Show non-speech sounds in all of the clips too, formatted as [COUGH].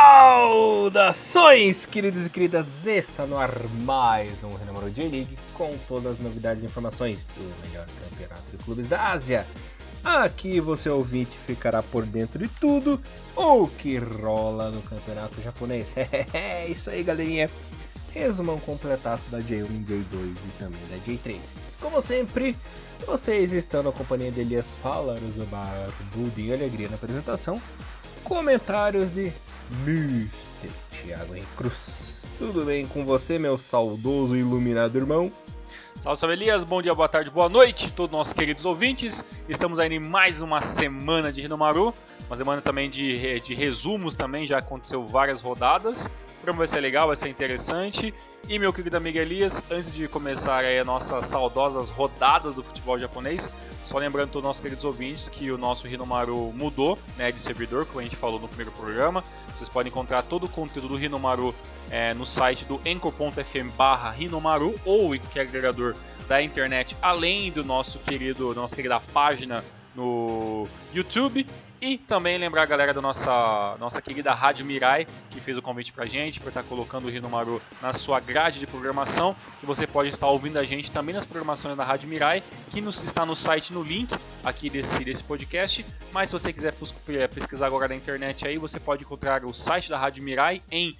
Saudações, queridos e queridas! Está no ar mais um Renamoro J-League com todas as novidades e informações do melhor campeonato de clubes da Ásia. Aqui você ouvinte ficará por dentro de tudo o que rola no campeonato japonês. É [LAUGHS] isso aí, galerinha. Resumão completaço da J1, J2 e também da J3. Como sempre, vocês estão na companhia de Elias Falaros, o Barbudo e Alegria na apresentação comentários de Mr. Thiago Henrique Cruz. Tudo bem com você, meu saudoso e iluminado irmão? Salve, salve Elias, bom dia, boa tarde, boa noite, todos nossos queridos ouvintes. Estamos aí em mais uma semana de Rinomaru, uma semana também de, de resumos também, já aconteceu várias rodadas programa vai ser legal, vai ser interessante. E meu querido amigo Elias, antes de começar aí as nossas saudosas rodadas do futebol japonês, só lembrando todos os nossos queridos ouvintes que o nosso Rinomaru mudou né, de servidor, como a gente falou no primeiro programa. Vocês podem encontrar todo o conteúdo do Rinomaru é, no site do anchor.fm barra Rinomaru ou em qualquer agregador da internet, além do nosso querido, nossa querida página no YouTube e também lembrar a galera da nossa, nossa querida Rádio Mirai, que fez o convite pra gente, por estar colocando o Rino Maru na sua grade de programação, que você pode estar ouvindo a gente também nas programações da Rádio Mirai, que nos, está no site, no link aqui desse, desse podcast. Mas se você quiser pesquisar agora na internet aí, você pode encontrar o site da Rádio Mirai em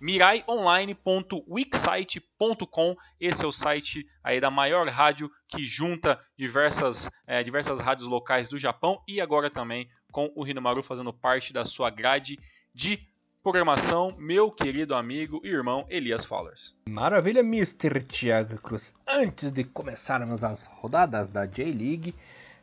miraionline.wixsite.com. Esse é o site aí da maior rádio que junta diversas, é, diversas rádios locais do Japão e agora também com o Rinomaru fazendo parte da sua grade de programação, meu querido amigo e irmão Elias Fowlers. Maravilha, Mr. Thiago Cruz. Antes de começarmos as rodadas da J-League,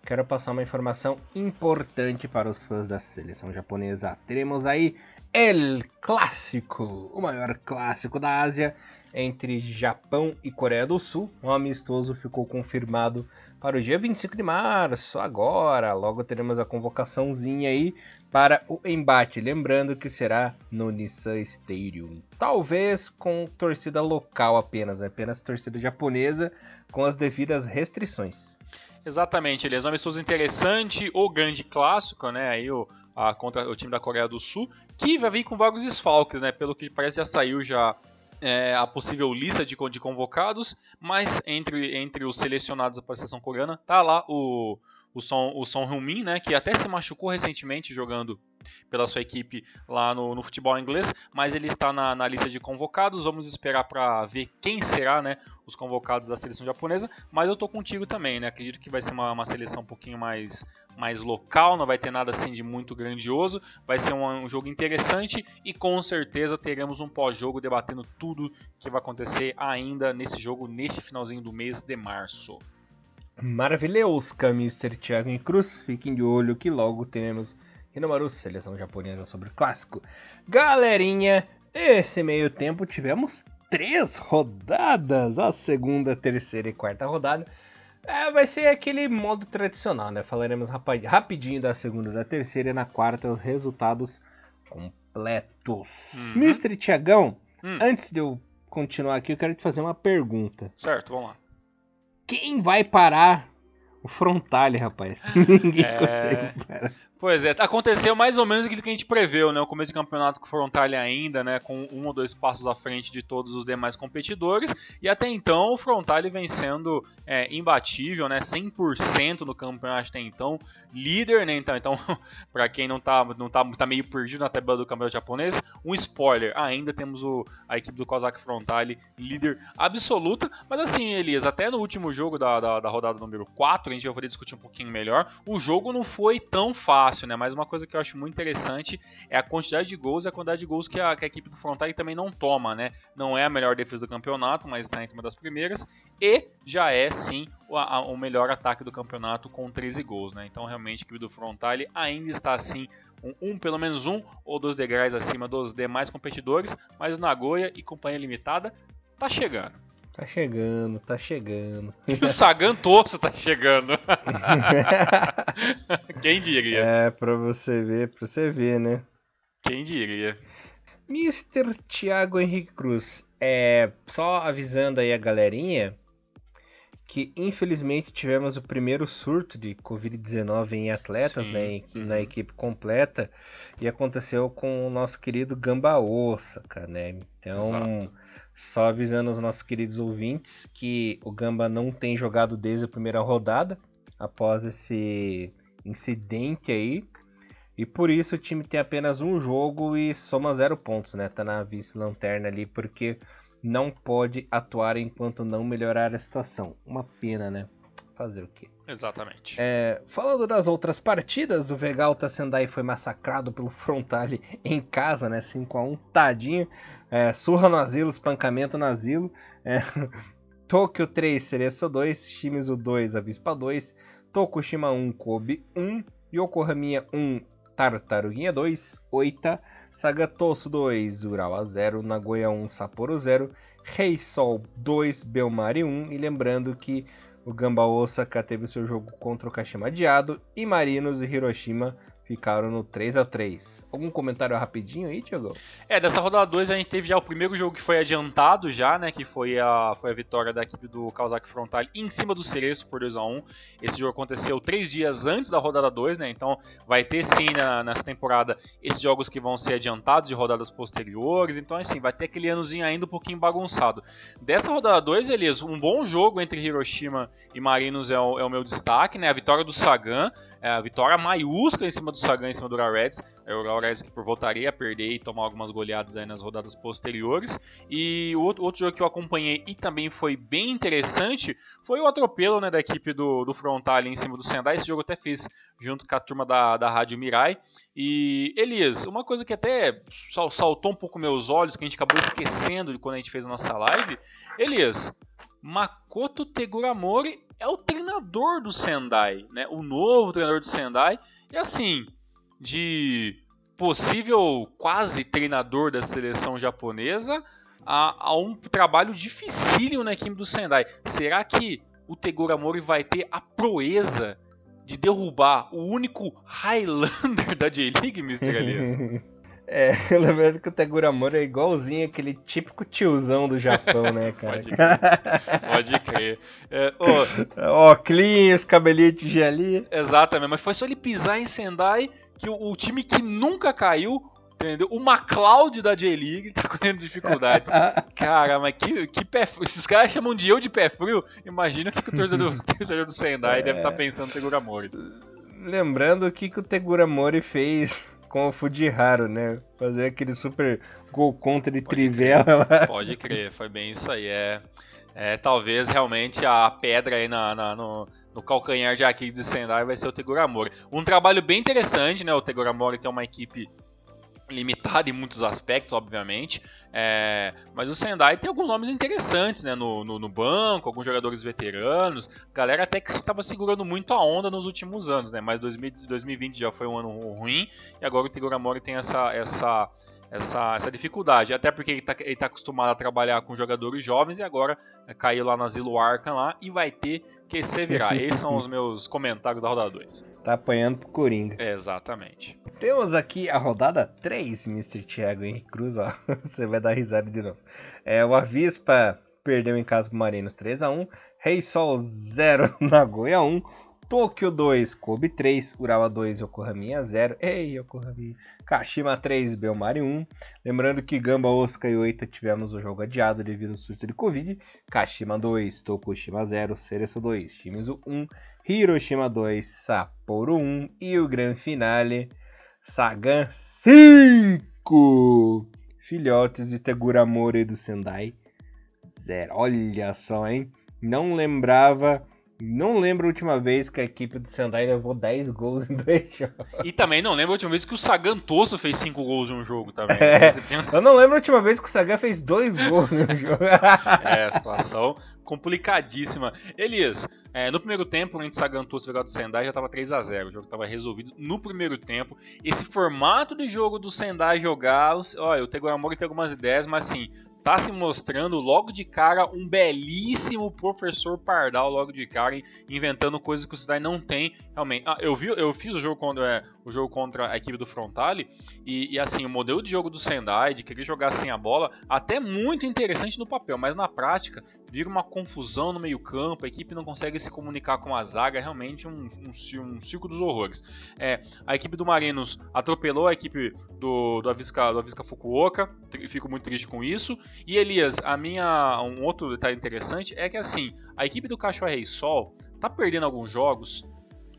quero passar uma informação importante para os fãs da seleção japonesa. Teremos aí El Clássico, o maior clássico da Ásia entre Japão e Coreia do Sul. Um amistoso ficou confirmado para o dia 25 de março, agora. Logo teremos a convocaçãozinha aí para o embate. Lembrando que será no Nissan Stadium. Talvez com torcida local apenas, né? apenas torcida japonesa, com as devidas restrições. Exatamente, Elias. Um amistoso interessante, o grande clássico, né? Aí o, a, contra o time da Coreia do Sul, que vai vir com vários desfalques, né? Pelo que parece já saiu já é, a possível lista de, de convocados, mas entre, entre os selecionados para a seleção coreana tá lá o, o Son, o Son Heung-min, né? Que até se machucou recentemente jogando pela sua equipe lá no, no futebol inglês, mas ele está na, na lista de convocados. Vamos esperar para ver quem será né, os convocados da seleção japonesa. Mas eu estou contigo também, né? Acredito que vai ser uma, uma seleção um pouquinho mais, mais local, não vai ter nada assim de muito grandioso. Vai ser um, um jogo interessante e com certeza teremos um pós-jogo debatendo tudo que vai acontecer ainda nesse jogo, neste finalzinho do mês de março. Maravilhousca, Mr. Thiago Cruz. Fiquem de olho que logo teremos Hinomaru, seleção japonesa sobre o clássico. Galerinha, esse meio tempo tivemos três rodadas, a segunda, terceira e quarta rodada. É, vai ser aquele modo tradicional, né? Falaremos rapidinho da segunda e da terceira e na quarta os resultados completos. Uhum. Mr. Tiagão, hum. antes de eu continuar aqui, eu quero te fazer uma pergunta. Certo, vamos lá. Quem vai parar o Frontale, rapaz? [LAUGHS] Ninguém é... consegue parar. Pois é, aconteceu mais ou menos aquilo que a gente preveu, né? O começo de campeonato com o Frontale ainda, né? Com um ou dois passos à frente de todos os demais competidores. E até então o Frontale vem sendo é, imbatível, né? 100% no campeonato até então. Líder, né? Então, então [LAUGHS] para quem não tá, não tá, tá meio perdido na tabela do campeonato japonês, um spoiler. Ainda temos o, a equipe do Kozak Frontale líder absoluta. Mas assim, Elias, até no último jogo da, da, da rodada número 4, a gente vai poder discutir um pouquinho melhor. O jogo não foi tão fácil fácil, né? Mas uma coisa que eu acho muito interessante é a quantidade de gols e a quantidade de gols que a, que a equipe do Frontale também não toma, né? Não é a melhor defesa do campeonato, mas está entre uma das primeiras. E já é, sim, o, a, o melhor ataque do campeonato com 13 gols, né? Então, realmente, a equipe do Frontale ainda está, assim, um, um, pelo menos um ou dois degraus acima dos demais competidores, mas o Nagoya e Companhia Limitada tá chegando. Tá chegando, tá chegando. [LAUGHS] O Sagan Tosso tá chegando. [LAUGHS] Quem diria? É, pra você ver, pra você ver, né? Quem diria? Mr. Thiago Henrique Cruz, é, só avisando aí a galerinha que infelizmente tivemos o primeiro surto de Covid-19 em atletas, né, uhum. na equipe completa, e aconteceu com o nosso querido Gamba Osaka, né? Então, Exato. Só avisando os nossos queridos ouvintes que o Gamba não tem jogado desde a primeira rodada, após esse incidente aí, e por isso o time tem apenas um jogo e soma zero pontos, né? Tá na vice-lanterna ali, porque não pode atuar enquanto não melhorar a situação. Uma pena, né? Fazer o quê? Exatamente. É, falando das outras partidas, o Vegalta Sendai foi massacrado pelo Frontale em casa, né? 5x1, tadinho. É, surra no asilo, espancamento no asilo. É, [LAUGHS] Tokyo 3, Cereço 2, Shimizu 2, Avispa 2, Tokushima 1, Kobe 1, Yokohama 1, Tartaruguinha 2, Oita, Sagatosso 2, Urawa 0, Nagoya 1, Sapporo 0, Rei Sol 2, Belmari 1. E lembrando que o Gamba Osaka teve seu jogo contra o Kashima adiado e Marinos e Hiroshima ficaram no 3 a 3 Algum comentário rapidinho aí, Thiago? É, dessa rodada 2 a gente teve já o primeiro jogo que foi adiantado já, né, que foi a, foi a vitória da equipe do Kawasaki Frontal em cima do Cereço por 2 a 1 Esse jogo aconteceu três dias antes da rodada 2, né, então vai ter sim na, nessa temporada esses jogos que vão ser adiantados de rodadas posteriores, então assim, vai ter aquele anozinho ainda um pouquinho bagunçado. Dessa rodada 2, Elias, um bom jogo entre Hiroshima e Marinos é o, é o meu destaque, né, a vitória do Sagan, é a vitória maiúscula em cima do do Sagan em cima do Reds. É o Reds que por voltaria a perder e tomar algumas goleadas aí nas rodadas posteriores. E o outro, outro jogo que eu acompanhei e também foi bem interessante foi o atropelo né, da equipe do, do Frontal em cima do Sendai. Esse jogo eu até fiz junto com a turma da, da Rádio Mirai. E Elias, uma coisa que até saltou um pouco meus olhos, que a gente acabou esquecendo quando a gente fez a nossa live. Elias, Makoto Teguramori é o treinador do Sendai, né? O novo treinador do Sendai. E assim, de possível quase treinador da seleção japonesa a, a um trabalho dificílimo na equipe do Sendai. Será que o Teguramori vai ter a proeza de derrubar o único Highlander [LAUGHS] da J-League, Mr. Elias? [LAUGHS] É, [LAUGHS] eu lembro que o Tegura Mori é igualzinho aquele típico tiozão do Japão, né, [LAUGHS] cara? Pode crer. Pode crer. É, oh, [LAUGHS] Óculos, cabelinho de gelinho. Exatamente, mas foi só ele pisar em Sendai que o, o time que nunca caiu Entendeu? O McLeod da J-League tá tendo dificuldades. Cara, mas que, que pé frio. Esses caras chamam de eu de pé frio. Imagina o que, que o torcedor, o torcedor do Sendai é... deve estar tá pensando no Tegura Mori. Lembrando o que, que o Tegura Mori fez com o Fujiharo, né? Fazer aquele super gol contra de Pode trivela crer. lá. Pode crer, foi bem isso aí. É, é talvez realmente a pedra aí na, na no, no, calcanhar de Aquiles de Sendai vai ser o Teguramori. Um trabalho bem interessante, né? O Teguramori tem uma equipe limitada em muitos aspectos, obviamente, é, mas o Sendai tem alguns nomes interessantes né, no, no, no banco, alguns jogadores veteranos, galera até que estava segurando muito a onda nos últimos anos, né, mas 2020 já foi um ano ruim e agora o Tegoramori tem essa, essa essa, essa dificuldade. Até porque ele está tá acostumado a trabalhar com jogadores jovens e agora é, caiu lá na Zilo Arkham lá e vai ter que se virar. [LAUGHS] Esses são os meus comentários da rodada 2. Tá apanhando pro Coringa. exatamente. Temos aqui a rodada 3, Mr. Thiago Henrique Cruz, ó. [LAUGHS] Você vai dar risada de novo. É, o Avispa perdeu em casa pro Marinos 3x1. Rei Sol 0, Nagoya 1. Tokyo 2, Kobe 3, Urawa 2, Yokohama 0. Ei, Yokohama. Kashima 3, Belmari 1. Lembrando que Gamba, Osaka e Oita tivemos o jogo adiado devido ao surto de Covid. Kashima 2, Tokushima 0, Cereço 2, Shimizu 1, Hiroshima 2, Sapporo 1 e o grande finale, Sagan 5. Filhotes de Teguramori do Sendai 0. Olha só, hein? Não lembrava não lembro a última vez que a equipe do Sendai levou 10 gols em dois [LAUGHS] jogos. E também não lembro a última vez que o Sagan Tosso fez 5 gols em um jogo também. É, eu não lembro a última vez que o Sagan fez 2 gols em um jogo. [LAUGHS] é, situação complicadíssima. Elias, é, no primeiro tempo, entre Sagan Tosso e o do Sendai já estava 3 a 0 O jogo estava resolvido no primeiro tempo. Esse formato de jogo do Sendai jogar, olha, o Tegoramori tem algumas ideias, mas assim, tá se mostrando logo de cara um belíssimo professor Pardal logo de cara, inventando coisas que o Cidade não tem realmente. Ah, eu vi, eu fiz o jogo contra, é, o jogo contra a equipe do Frontale e, e, assim, o modelo de jogo do Sendai, de querer jogar sem a bola, até muito interessante no papel, mas na prática vira uma confusão no meio-campo, a equipe não consegue se comunicar com a zaga, é realmente um, um, um circo dos horrores. É, a equipe do Marinos atropelou a equipe do, do, Avisca, do Avisca Fukuoka, fico muito triste com isso. E Elias, a minha, um outro detalhe interessante é que assim, a equipe do Cachoeira Rei Sol tá perdendo alguns jogos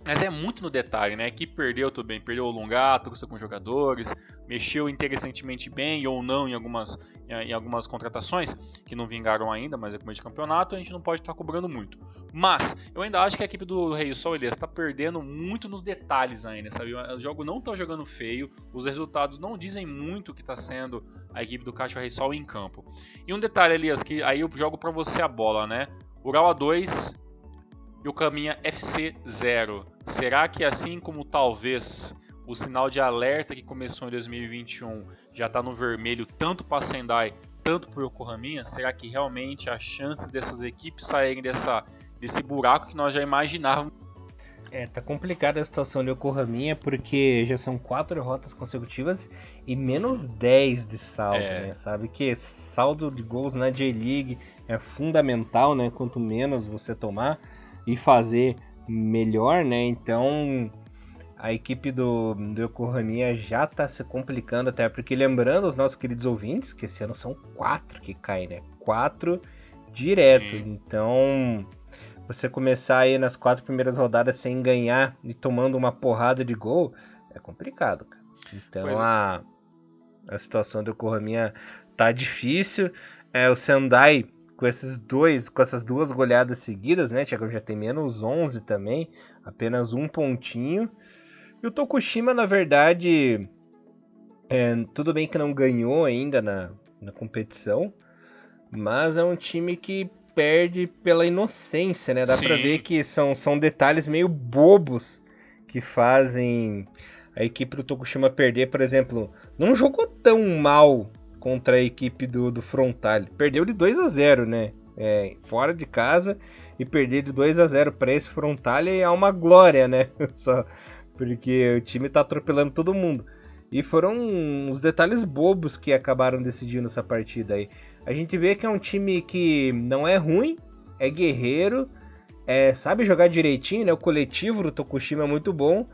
mas é muito no detalhe, né? Que perdeu tudo bem, perdeu o Lungato, alguns jogadores, mexeu interessantemente bem ou não em algumas, em algumas contratações que não vingaram ainda, mas é como de campeonato, a gente não pode estar cobrando muito. Mas eu ainda acho que a equipe do Rei Sol Elias está perdendo muito nos detalhes ainda, sabe? O jogo não está jogando feio, os resultados não dizem muito o que está sendo a equipe do Caixa Rei Sol em campo. E um detalhe, Elias, que aí eu jogo para você a bola, né? Ural A2 e o Caminha FC 0. Será que assim como talvez o sinal de alerta que começou em 2021 já está no vermelho tanto para Sendai, tanto para o Yokohama? Será que realmente as chances dessas equipes saírem dessa, desse buraco que nós já imaginávamos? É, tá complicada a situação de Yokohama porque já são quatro derrotas consecutivas e menos 10 de saldo, é. né? Sabe que saldo de gols na J-League é fundamental, né? Quanto menos você tomar e fazer melhor, né? Então a equipe do, do já está se complicando, até porque lembrando os nossos queridos ouvintes que esse ano são quatro que caem, né? Quatro direto. Sim. Então você começar aí nas quatro primeiras rodadas sem ganhar e tomando uma porrada de gol é complicado, cara. Então é. a, a situação do Yokohama tá difícil. É, o Sendai com esses dois, com essas duas goleadas seguidas, né? Thiago já tem menos 11 também, apenas um pontinho. E o Tokushima, na verdade, é, tudo bem que não ganhou ainda na, na competição, mas é um time que perde pela inocência, né? Dá pra ver que são, são detalhes meio bobos que fazem a equipe do Tokushima perder, por exemplo, não jogou tão mal contra a equipe do, do Frontal. Perdeu de 2 a 0 né? É, fora de casa e perder de 2 a 0 para esse Frontal é uma glória, né? [LAUGHS] Só porque o time tá atropelando todo mundo. E foram uns detalhes bobos que acabaram decidindo essa partida aí. A gente vê que é um time que não é ruim, é guerreiro, é, sabe jogar direitinho, né? O coletivo do Tokushima é muito bom,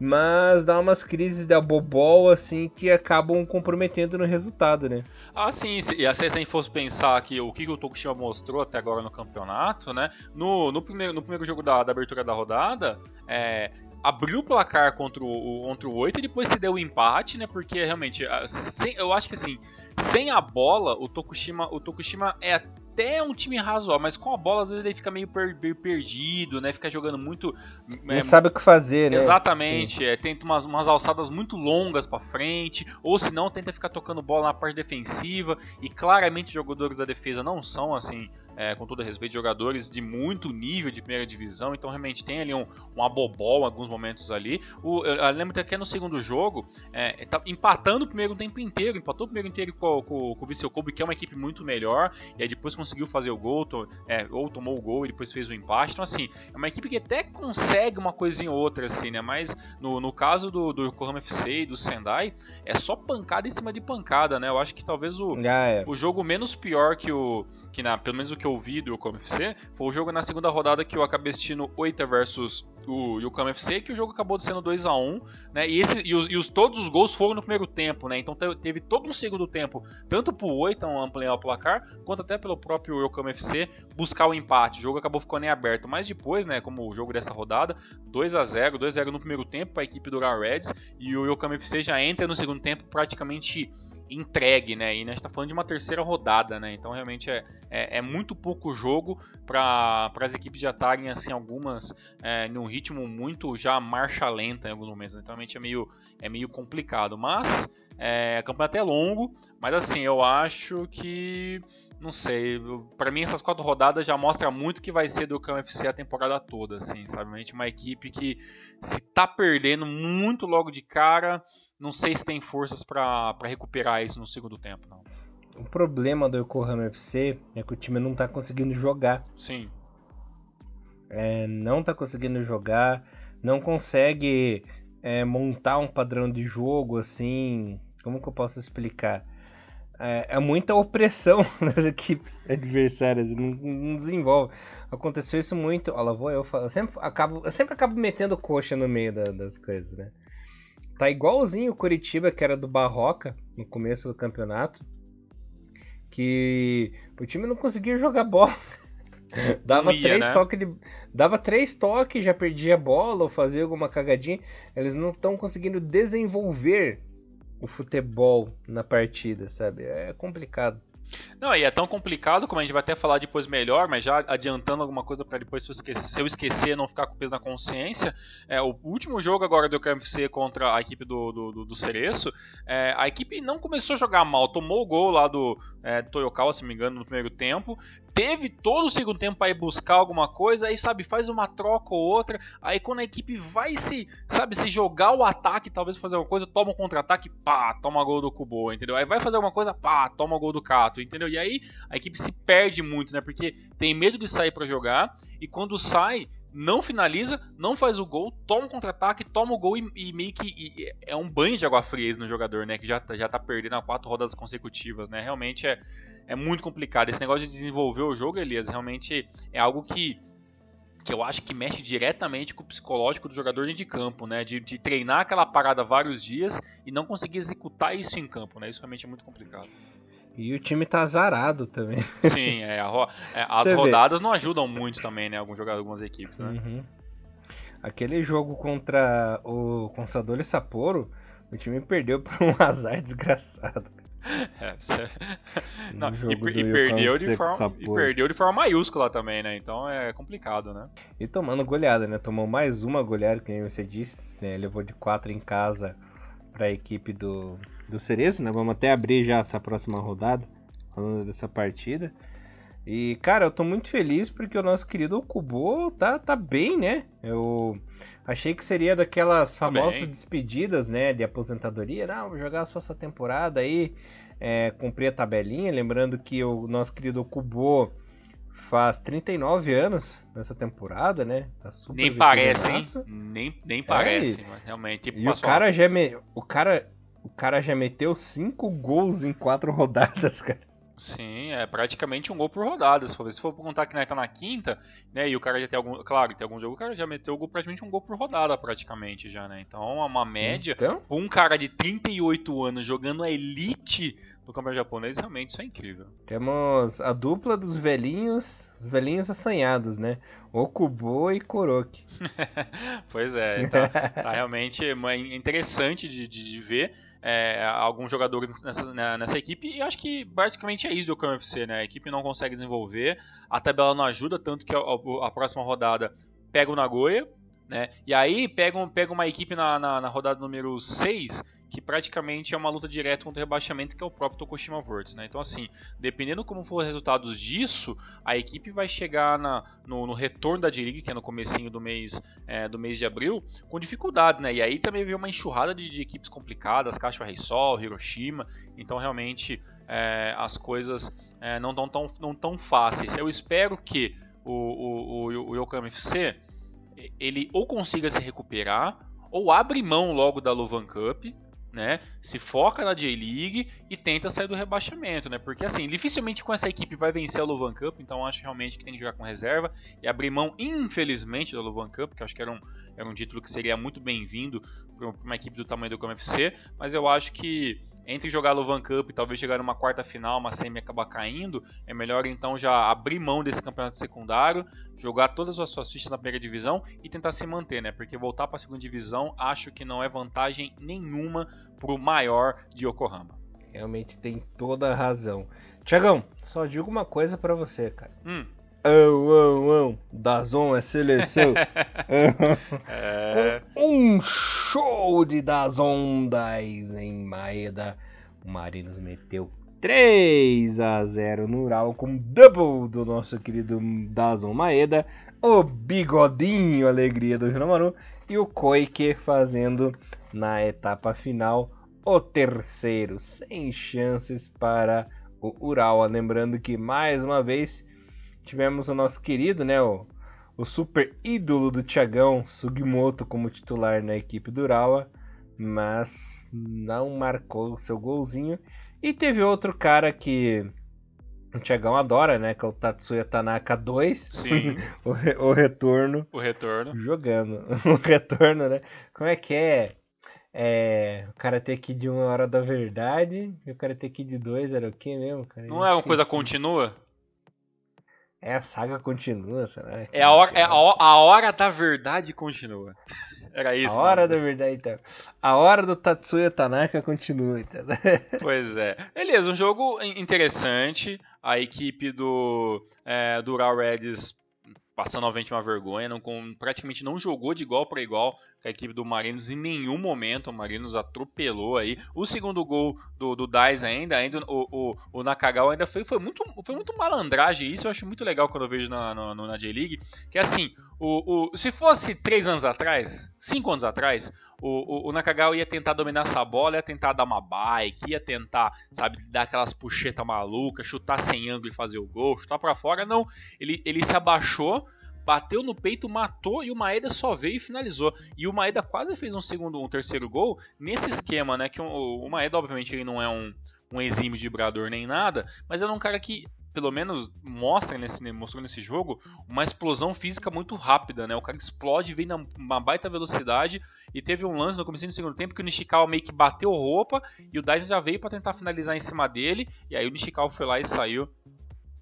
mas dá umas crises da bobol assim que acabam comprometendo no resultado, né? Ah, sim, e assim, se a gente fosse pensar que o que o Tokushima mostrou até agora no campeonato, né? No, no, primeiro, no primeiro jogo da, da abertura da rodada, é, abriu o placar contra o, contra o 8 e depois se deu o empate, né? Porque realmente, sem, eu acho que assim, sem a bola, o Tokushima, o Tokushima é até um time razoável, mas com a bola às vezes ele fica meio per perdido, né? Fica jogando muito. Não é, sabe o que fazer, né? Exatamente. É, tenta umas, umas alçadas muito longas para frente, ou se não, tenta ficar tocando bola na parte defensiva. E claramente os jogadores da defesa não são assim é, com todo respeito, jogadores de muito nível de primeira divisão, então realmente tem ali um, um abobol em alguns momentos ali. O, eu, eu lembro até no segundo jogo, é, tá empatando o primeiro tempo inteiro, empatou o primeiro inteiro com, com, com o Vissel Kobe, que é uma equipe muito melhor, e aí depois conseguiu fazer o gol, to, é, ou tomou o gol e depois fez o empate. Então, assim, é uma equipe que até consegue uma coisinha ou outra, assim, né? Mas no, no caso do, do Yokohama FC e do Sendai, é só pancada em cima de pancada, né? Eu acho que talvez o, ah, é. o jogo menos pior que o. que na, pelo menos o que eu vi do Yokohama FC foi o jogo na segunda rodada que eu acabei assistindo Oita versus o Yokohama FC, que o jogo acabou sendo 2 a 1 né? E, esse, e, os, e os, todos os gols foram no primeiro tempo, né? Então teve todo um segundo tempo, tanto pro Oita ampliar o placar, quanto até pelo próprio Yokohama FC buscar o empate. O jogo acabou ficando em aberto, mas depois, né, como o jogo dessa rodada, 2 a 0 2 a 0 no primeiro tempo para a equipe do Rar Reds, e o Yokohama FC já entra no segundo tempo praticamente entregue, né? E a gente está falando de uma terceira rodada, né? Então realmente é, é, é muito pouco jogo para as equipes já estarem assim algumas é, num ritmo muito já marcha lenta em alguns momentos. Então realmente é meio é meio complicado, mas é, o campeonato é longo, mas assim eu acho que não sei, para mim essas quatro rodadas já mostra muito que vai ser do Cão FC a temporada toda, assim, sabe? Realmente uma equipe que se tá perdendo muito logo de cara, não sei se tem forças para recuperar isso no segundo tempo, não. O problema do Yokohama FC é que o time não tá conseguindo jogar. Sim. É, não tá conseguindo jogar, não consegue é, montar um padrão de jogo assim. Como que eu posso explicar? é, é muita opressão [LAUGHS] nas equipes adversárias, não, não desenvolve. Aconteceu isso muito. Olha, vou eu. Eu sempre acabo, eu sempre acabo metendo coxa no meio da, das coisas, né? Tá igualzinho o Curitiba, que era do Barroca, no começo do campeonato. Que o time não conseguia jogar bola. [LAUGHS] dava, três né? toques de, dava três toques, já perdia a bola ou fazia alguma cagadinha. Eles não estão conseguindo desenvolver o futebol na partida, sabe? É complicado. Não, e é tão complicado, como a gente vai até falar depois melhor, mas já adiantando alguma coisa para depois, se eu, esquecer, se eu, esquecer, não ficar com peso na consciência. É, o último jogo agora do KFC contra a equipe do, do, do, do Cereço, é, a equipe não começou a jogar mal, tomou o gol lá do, é, Toyokawa, se não me engano, no primeiro tempo, teve todo o segundo tempo para ir buscar alguma coisa, aí sabe, faz uma troca ou outra, aí quando a equipe vai se, sabe, se jogar o ataque, talvez fazer alguma coisa, toma um contra-ataque, pá, toma gol do Kubo, entendeu? Aí vai fazer alguma coisa, pá, toma gol do Kato, entendeu? E aí a equipe se perde muito, né? Porque tem medo de sair para jogar e quando sai, não finaliza, não faz o gol, toma um contra-ataque, toma o gol e, e meio que e, é um banho de água fria no jogador, né? Que já, já tá perdendo a quatro rodadas consecutivas, né? Realmente é, é muito complicado. Esse negócio de desenvolver o jogo, Elias, realmente é algo que que eu acho que mexe diretamente com o psicológico do jogador de campo, né? De, de, treinar aquela parada vários dias e não conseguir executar isso em campo, né? Isso realmente é muito complicado. E o time tá azarado também. Sim, é, ro é [LAUGHS] as rodadas vê. não ajudam muito também, né? Alguns jogadores, algumas equipes, né? Uhum. Aquele jogo contra o Consadole Sapporo, o time perdeu por um [LAUGHS] azar desgraçado. É, você... [LAUGHS] não, e, e, perdeu de forma, e perdeu de forma maiúscula também, né? Então é complicado, né? E tomando goleada, né? Tomou mais uma goleada, que você disse, né? Levou de quatro em casa para a equipe do, do Cerezo, né? Vamos até abrir já essa próxima rodada, falando dessa partida. E, cara, eu tô muito feliz porque o nosso querido Okubo tá, tá bem, né? Eu achei que seria daquelas tá famosas despedidas, né? De aposentadoria. Não, vou jogar só essa temporada aí, é, cumprir a tabelinha. Lembrando que o nosso querido Okubo faz 39 anos nessa temporada, né? Tá nem parece, hein? Nem, nem parece, é, mas realmente. E o cara já me... O cara o cara já meteu cinco gols em quatro [LAUGHS] rodadas, cara. Sim, é praticamente um gol por rodada. Se for, se for contar que nós tá na quinta, né? E o cara já tem algum. Claro, tem algum jogo, o cara já meteu gol, praticamente um gol por rodada, praticamente já, né? Então, é uma média. Então? Um cara de 38 anos jogando a elite no campeonato japonês, realmente isso é incrível. Temos a dupla dos velhinhos, os velhinhos assanhados, né? Okubo e Koroki. [LAUGHS] pois é, tá, tá, realmente interessante de, de, ver é, alguns jogadores nessa, nessa equipe e acho que basicamente é isso do KFC, né? A equipe não consegue desenvolver, a tabela não ajuda, tanto que a, a próxima rodada pega o Nagoya, né? E aí pega, pega uma equipe na, na, na rodada número 6 que praticamente é uma luta direta contra o rebaixamento, que é o próprio Tokushima Vortex, né? Então, assim, dependendo como for os resultados disso, a equipe vai chegar na, no, no, retorno da D-League, que é no comecinho do mês, é, do mês de abril, com dificuldade, né? E aí também veio uma enxurrada de, de equipes complicadas, Caixa Reisol, Hiroshima, então realmente é, as coisas é, não estão tão, não tão fáceis. Eu espero que o, o, o, o Yokohama FC ele ou consiga se recuperar, ou abre mão logo da Luvan Cup, né? Se foca na J-League e tenta sair do rebaixamento, né? Porque assim, dificilmente com essa equipe vai vencer a Luvan Cup, então acho realmente que tem que jogar com reserva e abrir mão, infelizmente, da Luvan Cup, que acho que era um, era um título que seria muito bem-vindo para uma equipe do tamanho do KMFC, mas eu acho que entre jogar Luvan Cup e talvez chegar numa quarta final, uma semi acabar caindo, é melhor então já abrir mão desse campeonato secundário, jogar todas as suas fichas na primeira divisão e tentar se manter, né? Porque voltar para a segunda divisão acho que não é vantagem nenhuma para o maior de Yokohama. Realmente tem toda a razão. Tiagão, só digo uma coisa para você, cara. Hum. Oh, oh, oh. Dazon é seleção. [LAUGHS] é... [LAUGHS] Um show de Dazon 10 em Maeda. O Marinos meteu 3 a 0 no Ural com double do nosso querido Dazon Maeda. O bigodinho alegria do Junamaru. E o Koike fazendo na etapa final o terceiro. Sem chances para o Ural. Lembrando que mais uma vez tivemos o nosso querido, né, o, o super ídolo do Thiagão, Sugimoto, como titular na equipe do Urawa, mas não marcou seu golzinho. E teve outro cara que o Tiagão adora, né? Que é o Tatsuya Tanaka 2. Sim. [LAUGHS] o, re o retorno. O retorno. Jogando. [LAUGHS] o retorno, né? Como é que é? É, o Karate Kid 1 é Hora da Verdade e o Karate Kid 2 era o que mesmo? Cara? Não é uma coisa contínua? É, a saga continua, será? É a hora, é a, a hora da verdade continua. Era isso. A hora da verdade, então. A hora do Tatsuya Tanaka continua, então. [LAUGHS] Pois é. Beleza, um jogo interessante. A equipe do, é, do Raw Reds passando novamente uma vergonha, não, praticamente não jogou de igual para igual com a equipe do Marinos em nenhum momento. O Marinos atropelou aí. O segundo gol do, do Dais ainda, ainda o, o, o Nakagawa ainda foi, foi, muito, foi muito malandragem. Isso eu acho muito legal quando eu vejo na, na, na J-League. Que é assim, o, o, se fosse três anos atrás, cinco anos atrás, o, o, o, Nakagawa ia tentar dominar essa bola, ia tentar dar uma bike, ia tentar, sabe, dar aquelas puxetas malucas, chutar sem ângulo e fazer o gol, chutar para fora. Não, ele, ele se abaixou, bateu no peito, matou e o Maeda só veio e finalizou. E o Maeda quase fez um segundo, um terceiro gol nesse esquema, né? Que o, o Maeda, obviamente, ele não é um, um exímio vibrador nem nada, mas era um cara que pelo menos mostra nesse, mostrou nesse jogo uma explosão física muito rápida, né? O cara explode, vem numa baita velocidade e teve um lance no começo do segundo tempo que o Nishikawa meio que bateu roupa e o Dyson já veio para tentar finalizar em cima dele e aí o Nishikawa foi lá e saiu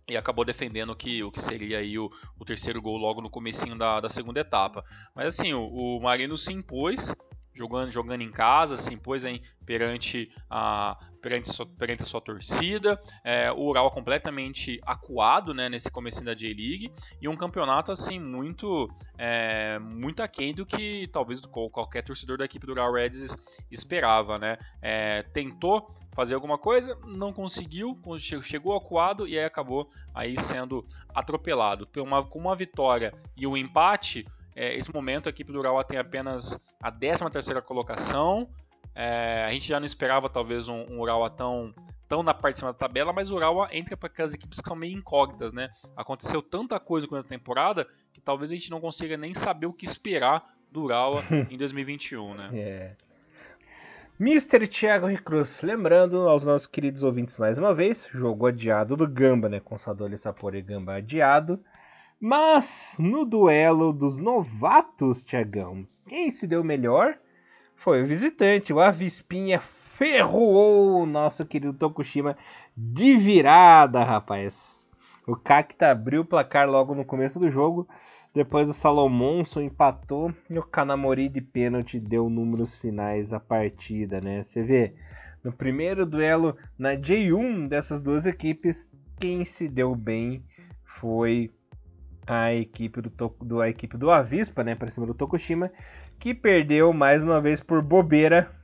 e acabou defendendo que, o que seria aí o, o terceiro gol logo no comecinho da, da segunda etapa. Mas assim, o, o Marino se impôs, jogando, jogando em casa, se impôs aí perante a, perante, sua, perante a sua torcida. É, o Ural completamente acuado né, nesse começo da J-League e um campeonato assim muito é, muito aquém do que talvez qualquer torcedor da equipe do Ural Reds esperava. Né? É, tentou fazer alguma coisa, não conseguiu, chegou acuado e aí acabou aí sendo atropelado. Uma, com uma vitória e um empate, é, esse momento a equipe do Urawa tem apenas a 13 terceira colocação. É, a gente já não esperava talvez um, um Urawa tão, tão na parte de cima da tabela, mas o Urawa entra para aquelas equipes que são meio incógnitas, né? Aconteceu tanta coisa com essa temporada que talvez a gente não consiga nem saber o que esperar do Urawa [LAUGHS] em 2021, né? É. Mr. Thiago Recruz, lembrando aos nossos queridos ouvintes mais uma vez, jogo adiado do Gamba, né? Com Sadoli Sapori Gamba adiado. Mas no duelo dos novatos, Tiagão, quem se deu melhor foi o visitante. O Avispinha ferroou o nosso querido Tokushima de virada, rapaz. O Kakita abriu o placar logo no começo do jogo. Depois o Salomonson empatou e o Kanamori de pênalti deu números finais à partida, né? Você vê, no primeiro duelo na J1 dessas duas equipes, quem se deu bem foi a equipe do, do, a equipe do Avispa, né, para cima do Tokushima, que perdeu mais uma vez por bobeira.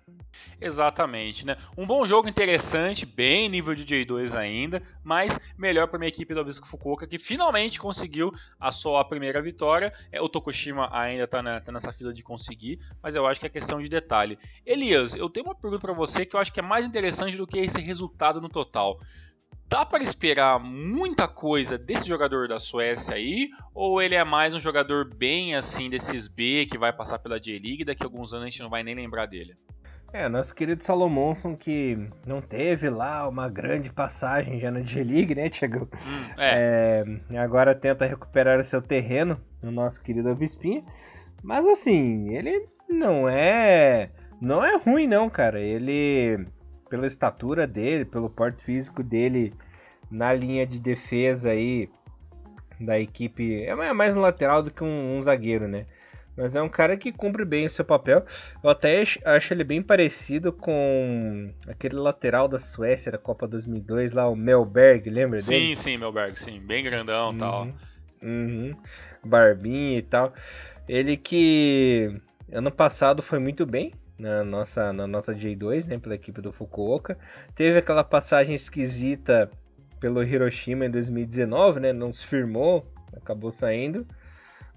Exatamente, né? Um bom jogo interessante, bem nível de J2 ainda, mas melhor para minha equipe do Avispa Fukuoka que finalmente conseguiu a sua primeira vitória. É, o Tokushima ainda está tá nessa fila de conseguir, mas eu acho que é questão de detalhe. Elias, eu tenho uma pergunta para você que eu acho que é mais interessante do que esse resultado no total dá para esperar muita coisa desse jogador da Suécia aí? Ou ele é mais um jogador bem assim desses B que vai passar pela J-League e daqui a alguns anos a gente não vai nem lembrar dele? É, nosso querido Salomonson que não teve lá uma grande passagem já na J-League, né, Thiago? Hum, é. é. Agora tenta recuperar o seu terreno no nosso querido Avispinha. Mas assim, ele não é. Não é ruim, não, cara. Ele pela estatura dele, pelo porte físico dele na linha de defesa aí da equipe. É mais um lateral do que um, um zagueiro, né? Mas é um cara que cumpre bem o seu papel. Eu até acho ele bem parecido com aquele lateral da Suécia da Copa 2002 lá, o Melberg, lembra sim, dele? Sim, sim, Melberg, sim. Bem grandão e uhum, tal. Uhum. Barbinha e tal. Ele que ano passado foi muito bem na nossa, na nossa J2, né, pela equipe do Fukuoka. Teve aquela passagem esquisita pelo Hiroshima em 2019, né, não se firmou, acabou saindo.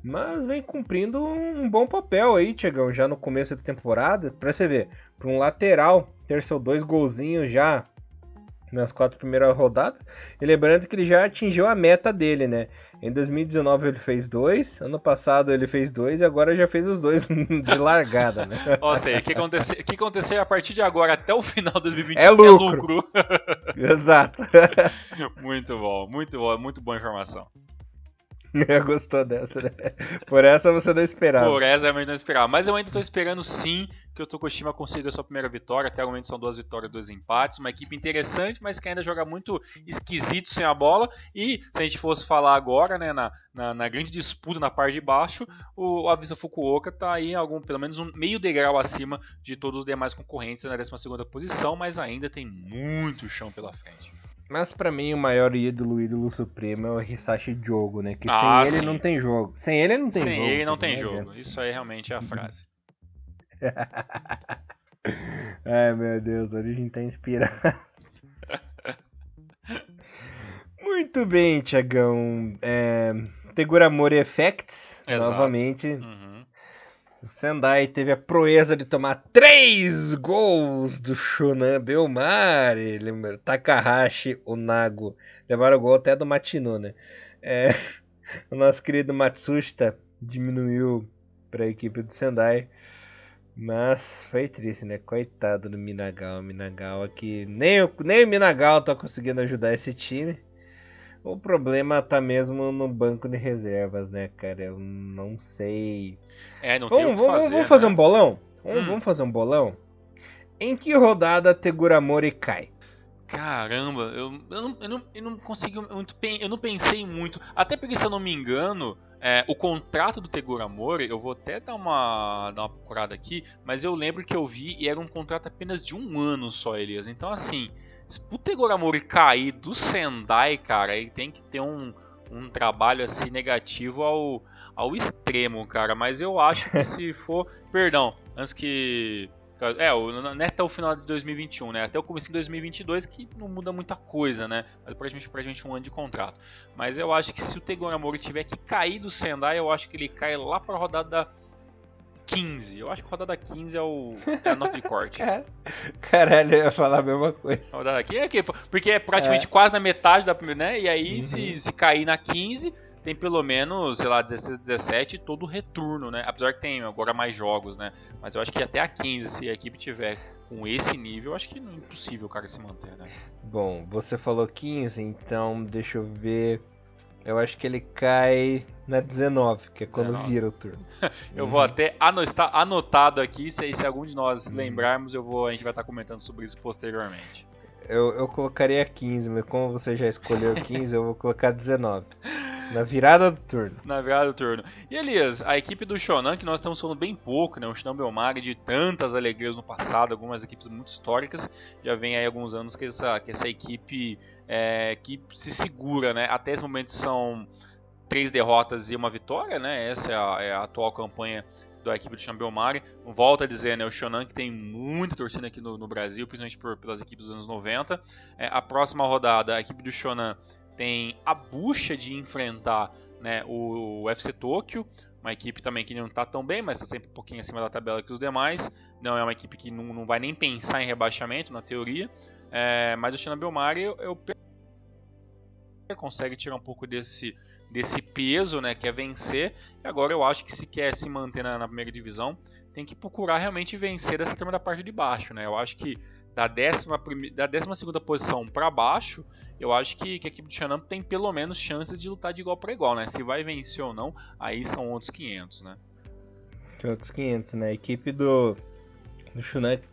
Mas vem cumprindo um bom papel aí, Tiagão, já no começo da temporada. Pra você ver, para um lateral ter seus dois golzinhos já nas quatro primeiras rodadas. E lembrando que ele já atingiu a meta dele, né? Em 2019 ele fez dois, ano passado ele fez dois e agora já fez os dois [LAUGHS] de largada, né? [LAUGHS] Ou seja, o que acontecer, que acontecer a partir de agora até o final de 2021 é lucro. É lucro. [LAUGHS] Exato. muito bom, muito bom, muito boa informação. [LAUGHS] Gostou dessa, né? Por essa você não esperava. Por essa eu não esperava. Mas eu ainda estou esperando sim que o Tokushima consiga a sua primeira vitória. Até o momento são duas vitórias, dois empates. Uma equipe interessante, mas que ainda joga muito esquisito sem a bola. E se a gente fosse falar agora, né, na, na, na grande disputa na parte de baixo, o Avisa Fukuoka está aí algum, pelo menos um meio degrau acima de todos os demais concorrentes na 12 posição, mas ainda tem muito chão pela frente. Mas para mim o maior ídolo, ídolo supremo é o Hisashi Jogo, né? Que ah, sem sim. ele não tem jogo. Sem ele não tem sem jogo. Sem ele não tem jogo. Isso aí realmente é a frase. [LAUGHS] Ai meu Deus, a origem tá inspirado. [LAUGHS] Muito bem, Tiagão. É... Teguramori Effects, Exato. novamente. Uhum. O Sendai teve a proeza de tomar três gols do Shonan Belmari. Takahashi, o Nago. Levaram o gol até do Matino, né? É, [LAUGHS] o nosso querido Matsushita diminuiu para a equipe do Sendai. Mas foi triste, né? Coitado do Minagal. Minagal aqui. Nem nem o Minagal tá conseguindo ajudar esse time. O problema tá mesmo no banco de reservas, né, cara? Eu não sei. É, não vamos, tem o que vamos, fazer. Vamos fazer né? um bolão? Vamos, hum. vamos, fazer um bolão? Em que rodada Teguramori cai? Caramba, eu, eu, não, eu, não, eu não consegui muito. Eu não pensei muito. Até porque, se eu não me engano, é, o contrato do Teguramori, eu vou até dar uma, dar uma procurada aqui, mas eu lembro que eu vi e era um contrato apenas de um ano só, Elias. Então, assim. Se o Tegoramori cair do Sendai, cara, ele tem que ter um, um trabalho assim negativo ao, ao extremo, cara. Mas eu acho que [LAUGHS] se for. Perdão, antes que. É, não é até o final de 2021, né? Até o começo de 2022 que não muda muita coisa, né? Mas praticamente pra gente um ano de contrato. Mas eu acho que se o Tegoramori tiver que cair do Sendai, eu acho que ele cai lá pra rodada 15. Eu acho que rodada 15 é, o, é a nota de corte. [LAUGHS] Caralho, eu ia falar a mesma coisa. A rodada 15 é que, porque é praticamente é. quase na metade da primeira, né? E aí, uhum. se, se cair na 15, tem pelo menos, sei lá, 16, 17, todo o retorno, né? Apesar que tem agora mais jogos, né? Mas eu acho que até a 15, se a equipe tiver com esse nível, eu acho que é impossível o cara se manter, né? Bom, você falou 15, então deixa eu ver. Eu acho que ele cai na 19, que é quando 19. vira o turno. [LAUGHS] eu uhum. vou até anotar anotado aqui, se, se algum de nós uhum. lembrarmos, eu vou, a gente vai estar comentando sobre isso posteriormente. Eu, eu colocaria 15, mas como você já escolheu 15, eu vou colocar 19. [LAUGHS] Na virada do turno. Na virada do turno. E Elias, a equipe do Shonan, que nós estamos falando bem pouco, né? O Shonan Belmari de tantas alegrias no passado, algumas equipes muito históricas, já vem aí alguns anos que essa, que essa equipe é, que se segura, né? Até esse momento são três derrotas e uma vitória, né? Essa é a, é a atual campanha da equipe do Chambelmari. Volto a dizer, né, o Shonan que tem muita torcida aqui no, no Brasil, principalmente por, pelas equipes dos anos 90. É, a próxima rodada, a equipe do Shonan tem a bucha de enfrentar né, o, o FC Tóquio, uma equipe também que não está tão bem, mas está sempre um pouquinho acima da tabela que os demais. Não é uma equipe que não, não vai nem pensar em rebaixamento, na teoria. É, mas o Shonan Belmari, eu, eu consegue tirar um pouco desse, desse peso, né, que é vencer. E agora eu acho que se quer se manter na, na primeira divisão, tem que procurar realmente vencer dessa turma da parte de baixo, né? Eu acho que da décima, da décima segunda posição para baixo, eu acho que, que a equipe do Xanam tem pelo menos chances de lutar de igual para igual, né? Se vai vencer ou não, aí são outros 500, né? Outros 500, né? A equipe do, do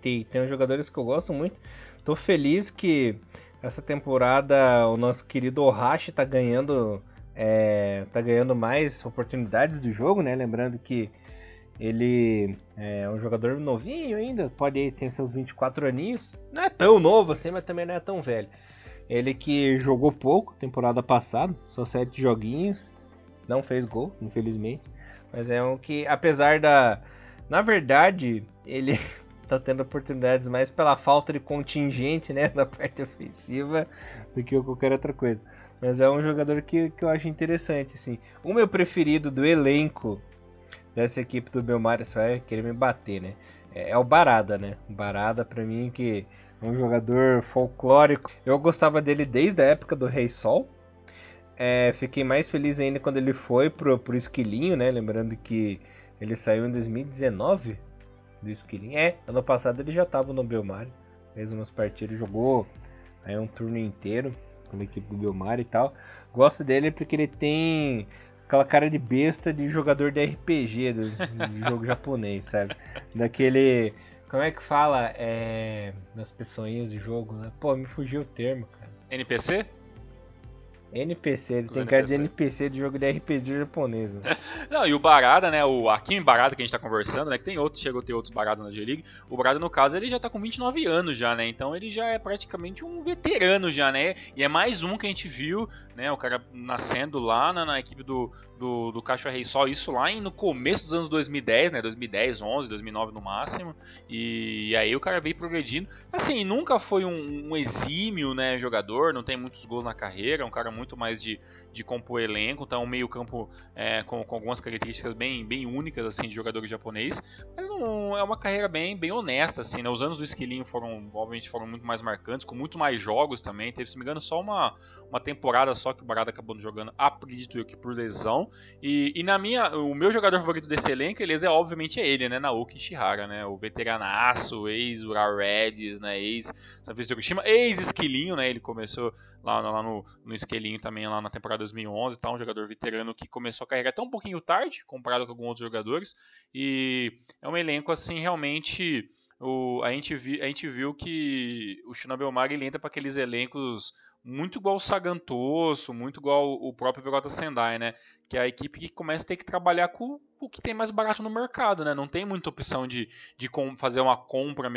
tem, tem jogadores que eu gosto muito. Tô feliz que essa temporada o nosso querido Ohashi tá ganhando é, tá ganhando mais oportunidades do jogo, né? Lembrando que ele é um jogador novinho ainda, pode ter seus 24 aninhos. Não é tão novo assim, mas também não é tão velho. Ele que jogou pouco temporada passada, só sete joguinhos, não fez gol, infelizmente. Mas é um que, apesar da. Na verdade, ele [LAUGHS] tá tendo oportunidades mais pela falta de contingente, né, [LAUGHS] na parte ofensiva do que qualquer outra coisa. Mas é um jogador que, que eu acho interessante, assim. O meu preferido do elenco dessa equipe do Belmar, vai querer me bater, né? É, é o Barada, né? Barada, pra mim, que um jogador folclórico. Eu gostava dele desde a época do Rei Sol. É, fiquei mais feliz ainda quando ele foi pro, pro Esquilinho, né? Lembrando que ele saiu em 2019 do Esquilinho. É, ano passado ele já estava no Belmar. Fez umas partidas, jogou aí um turno inteiro com a equipe do Belmar e tal. Gosto dele porque ele tem aquela cara de besta de jogador de RPG, do, jogo japonês, sabe? Daquele. Como é que fala? É. Nas pessoinhas de jogo, né? Pô, me fugiu o termo, cara. NPC? NPC, ele Os tem NPC. cara de NPC de jogo de RPG japonês. Né? [LAUGHS] Não, e o Barada, né? O Akim Barada que a gente tá conversando, né? Que tem outros, chegou a ter outros Barada na G-League. O Barada, no caso, ele já tá com 29 anos já, né? Então ele já é praticamente um veterano já, né? E é mais um que a gente viu, né? O cara nascendo lá na, na equipe do, do, do Caixa Rei Sol, isso lá em, no começo dos anos 2010, né? 2010, 11, 2009 no máximo. E, e aí o cara veio progredindo. Assim, nunca foi um, um exímio, né? Jogador, não tem muitos gols na carreira, é um cara muito muito mais de, de compor elenco, então um meio campo é, com, com, algumas características bem, bem únicas assim de jogador japonês, mas um, é uma carreira bem, bem honesta assim, né? Os anos do Esquilinho foram, obviamente, foram muito mais marcantes, com muito mais jogos também, teve, se me engano, só uma, uma temporada só que o Barada acabou jogando, acredito eu que por lesão, e, e na minha, o meu jogador favorito desse elenco, eles é obviamente é ele, né, Naoki Ishihara, né, o veteranaço, ex-Ural Reds, né, ex-San Hiroshima, ex-Esquilinho, né, ele começou lá, lá no, no Esquilinho também lá na temporada 2011, tá? um jogador veterano que começou a carregar até um pouquinho tarde, comparado com alguns outros jogadores, e é um elenco assim realmente o, a, gente vi, a gente viu que o Shinobi Omari ele entra para aqueles elencos muito igual o Sagantoso, muito igual o próprio Verota Sendai, né? Que é a equipe que começa a ter que trabalhar com o que tem mais barato no mercado, né? Não tem muita opção de, de fazer uma compra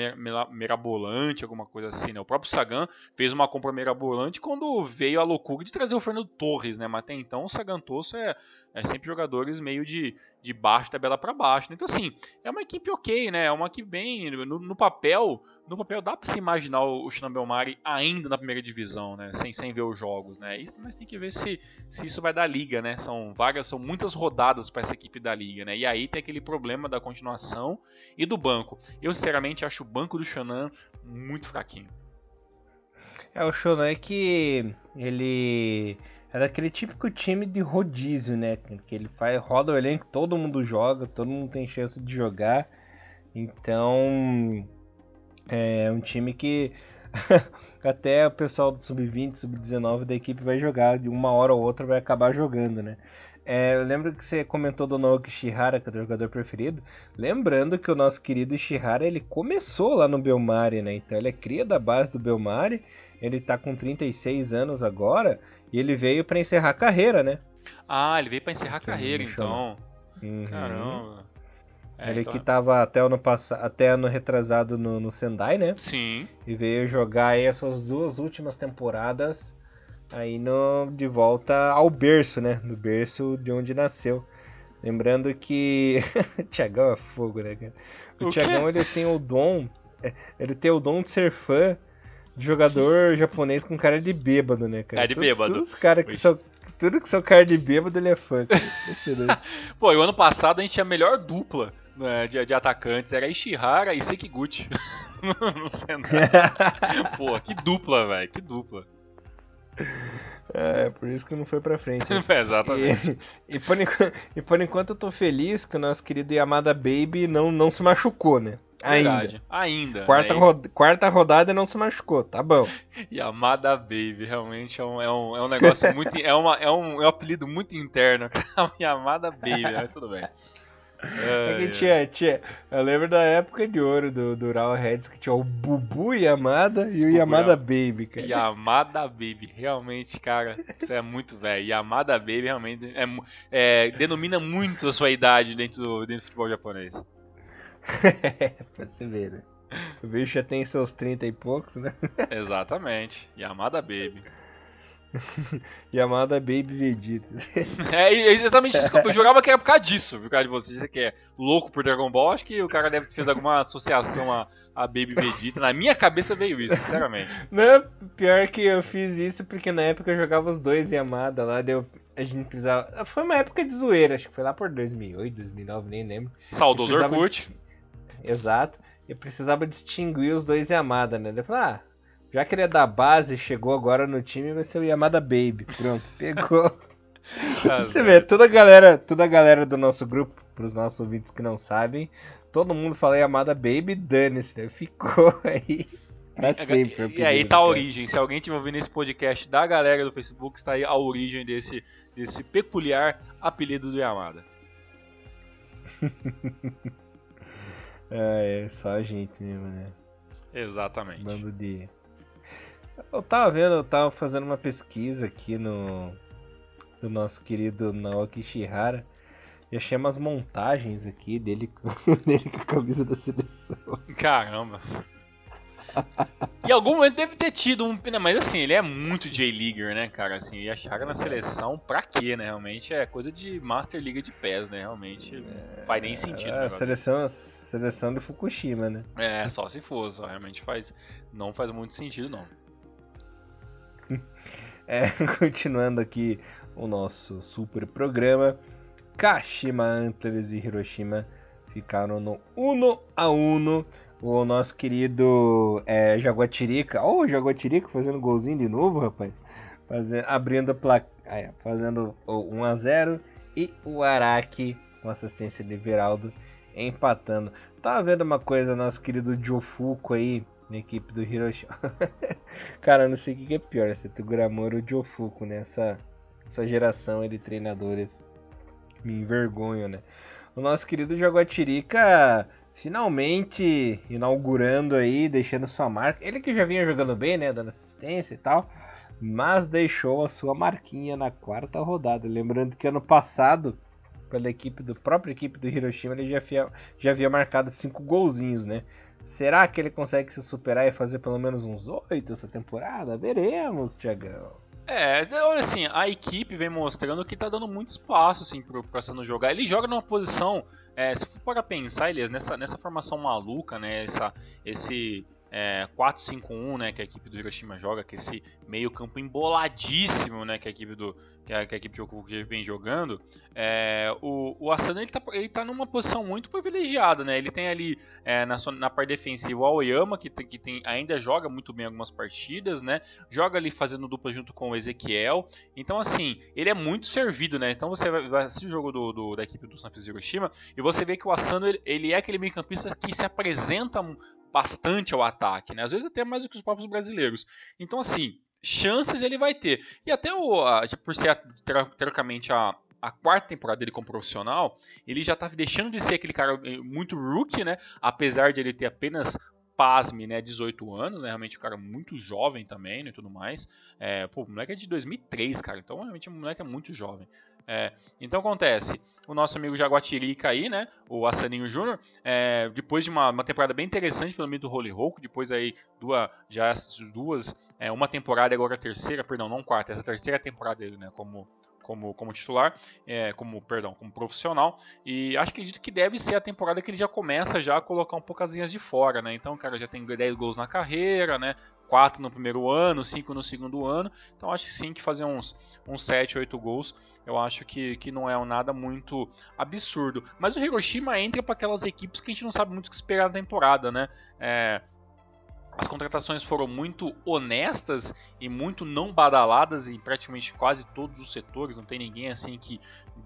mirabolante, alguma coisa assim, né? O próprio Sagan fez uma compra mirabolante quando veio a loucura de trazer o Fernando Torres, né? Mas até então o Sagantoso é, é sempre jogadores meio de, de baixo, tabela para baixo. Né? Então, assim, é uma equipe ok, né? É uma equipe bem. No, no papel, no papel dá para se imaginar o Shinano Belmari ainda na primeira divisão, né? Sem, sem ver os jogos, né? Isso, mas tem que ver se, se isso vai dar liga, né? São vagas, são muitas rodadas para essa equipe da liga, né? E aí tem aquele problema da continuação e do banco. Eu sinceramente acho o banco do Shonan muito fraquinho. É, o Shonan é que ele é daquele típico time de rodízio, né? Que ele faz, roda o elenco, todo mundo joga, todo mundo tem chance de jogar. Então, é um time que [LAUGHS] até o pessoal do sub-20, sub-19 da equipe vai jogar, de uma hora ou outra vai acabar jogando, né? É, eu lembro que você comentou do Naoki Shihara, que é o jogador preferido. Lembrando que o nosso querido Shihara, ele começou lá no Belmari, né? Então ele é cria da base do Belmari. Ele tá com 36 anos agora. E ele veio para encerrar a carreira, né? Ah, ele veio para encerrar a carreira, então. Uhum. Caramba. É, ele então... que tava até ano passado, até ano retrasado no, no Sendai, né? Sim. E veio jogar aí essas duas últimas temporadas aí no, de volta ao berço, né? No berço de onde nasceu. Lembrando que [LAUGHS] Tiagão é fogo, né, cara? O, o Tiagão ele tem o dom, é, ele tem o dom de ser fã de jogador [LAUGHS] japonês com cara de bêbado, né, cara? É de bêbado. Todos os caras que são tudo que são cara de bêbado, ele é fã. [LAUGHS] Pô, e o ano passado a gente tinha a melhor dupla né, de, de atacantes. Era Ishihara e Sekiguchi. [LAUGHS] no Senai. [LAUGHS] Pô, que dupla, velho. Que dupla. É, por isso que não foi pra frente. [LAUGHS] é, exatamente. E, e, por enquanto, e por enquanto eu tô feliz que o nosso querido Yamada Baby não, não se machucou, né? Verdade. Ainda. Ainda. Quarta, né? ro quarta rodada não se machucou, tá bom. Yamada Baby, realmente é um, é um, é um negócio muito. É, uma, é, um, é um apelido muito interno. Yamada Baby, mas tudo bem. É, é que tinha, tinha, eu lembro da época de ouro do, do Raw Heads que tinha o Bubu Yamada e o Yamada Baby, cara. Yamada Baby, realmente, cara, isso é muito velho. Yamada Baby realmente é, é, denomina muito a sua idade dentro do, dentro do futebol japonês. [LAUGHS] pra você ver, né? O bicho já tem seus 30 e poucos, né? Exatamente. Yamada Baby. [LAUGHS] Yamada Baby Vegeta. [LAUGHS] É, é exatamente isso que eu [LAUGHS] jurava que era por causa disso, por causa de você. Você que é louco por Dragon Ball, acho que o cara deve ter feito alguma associação a, a Baby Vegeta. Na minha cabeça veio isso, sinceramente. Não, pior que eu fiz isso porque na época eu jogava os dois Yamada lá, deu. A gente precisava. Foi uma época de zoeira, acho que foi lá por 2008, 2009, nem lembro. Saudoso Orkut. De... Exato. ele precisava distinguir os dois Yamada, né? Ele falou, ah, já que ele é da base, chegou agora no time, vai ser o Yamada Baby. Pronto, pegou. Tá [LAUGHS] Você vê, toda a galera, toda a galera do nosso grupo, pros nossos ouvintes que não sabem, todo mundo fala Yamada Baby, dane-se, né? Ficou [LAUGHS] aí. Pra sempre. E aí tá a origem. Se alguém estiver ouvindo esse podcast da galera do Facebook, está aí a origem desse, desse peculiar apelido do Yamada. é, [LAUGHS] é, só a gente mesmo, né? Exatamente. Bando de. Eu tava vendo, eu tava fazendo uma pesquisa aqui no. Do nosso querido Naoki Shihara. E achei umas montagens aqui dele, [LAUGHS] dele com a camisa da seleção. Caramba. em algum momento deve ter tido um. Né, mas assim, ele é muito J-Leaguer, né, cara? Assim, e a Chaga na seleção, pra quê, né? Realmente é coisa de Master League de PES, né? Realmente é, faz nem sentido. É, a seleção, seleção de Fukushima, né? É, só se fosse, realmente faz. Não faz muito sentido, não. [LAUGHS] É, continuando aqui o nosso super programa. Kashima Antlers e Hiroshima ficaram no 1 a 1 o nosso querido é, Jaguatirica. Oh, Jaguatirica fazendo golzinho de novo, rapaz. Fazendo, abrindo a placa. É, fazendo o 1x0. E o Araki com assistência de Veraldo empatando. Tava vendo uma coisa, nosso querido Jofuko aí, na equipe do Hiroshima. [LAUGHS] Cara, não sei o que é pior, se é o Gramor ou o Jofuko, né? Essa, essa geração de treinadores me envergonha, né? O nosso querido Jaguatirica finalmente inaugurando aí, deixando sua marca. Ele que já vinha jogando bem, né, dando assistência e tal, mas deixou a sua marquinha na quarta rodada. Lembrando que ano passado, pela equipe do própria equipe do Hiroshima, ele já, havia, já havia marcado cinco golzinhos, né? Será que ele consegue se superar e fazer pelo menos uns oito essa temporada? Veremos, Tiagão. É, olha assim, a equipe vem mostrando que tá dando muito espaço assim, pro, Asano jogar. Ele joga numa posição, é, se for para pensar, Elias, nessa, nessa formação maluca, né, essa, esse é, 4-5-1, né, que a equipe do Hiroshima joga, que esse meio campo emboladíssimo, né, que a equipe do que a, que a equipe de Okufuku vem jogando, é, o, o Asano ele tá, ele tá numa posição muito privilegiada, né, ele tem ali é, na, na parte defensiva o Aoyama, que, que tem, ainda joga muito bem algumas partidas, né, joga ali fazendo dupla junto com o Ezequiel, então assim, ele é muito servido, né, então você vai, vai assistir o jogo do, do, da equipe do Sanfrecce Hiroshima e você vê que o Asano ele, ele é aquele meio campista que se apresenta bastante ao ataque, né? Às vezes até mais do que os próprios brasileiros. Então, assim, chances ele vai ter. E até o, por ser teoricamente a, a quarta temporada dele como profissional, ele já tá deixando de ser aquele cara eh, muito rookie, né? Apesar de ele ter apenas pasme, né, 18 anos, né, realmente um cara muito jovem também, né, e tudo mais. É, pô, o moleque é de 2003, cara, então realmente o moleque é muito jovem. É, então acontece, o nosso amigo Jaguatirica aí, né, o Assaninho Júnior, é, depois de uma, uma, temporada bem interessante pelo meio do Holy Hulk, depois aí duas, já duas, é, uma temporada agora a terceira, perdão, não quarta, essa terceira temporada dele, né, como como, como titular, é, como perdão, como profissional. E acho que acredito que deve ser a temporada que ele já começa já a colocar um pouco as linhas de fora, né? Então, cara já tem 10 gols na carreira, né? 4 no primeiro ano, 5 no segundo ano. Então acho que sim que fazer uns, uns 7, 8 gols, eu acho que, que não é nada muito absurdo. Mas o Hiroshima entra para aquelas equipes que a gente não sabe muito o que esperar da temporada, né? É, as contratações foram muito honestas e muito não badaladas em praticamente quase todos os setores. Não tem ninguém assim que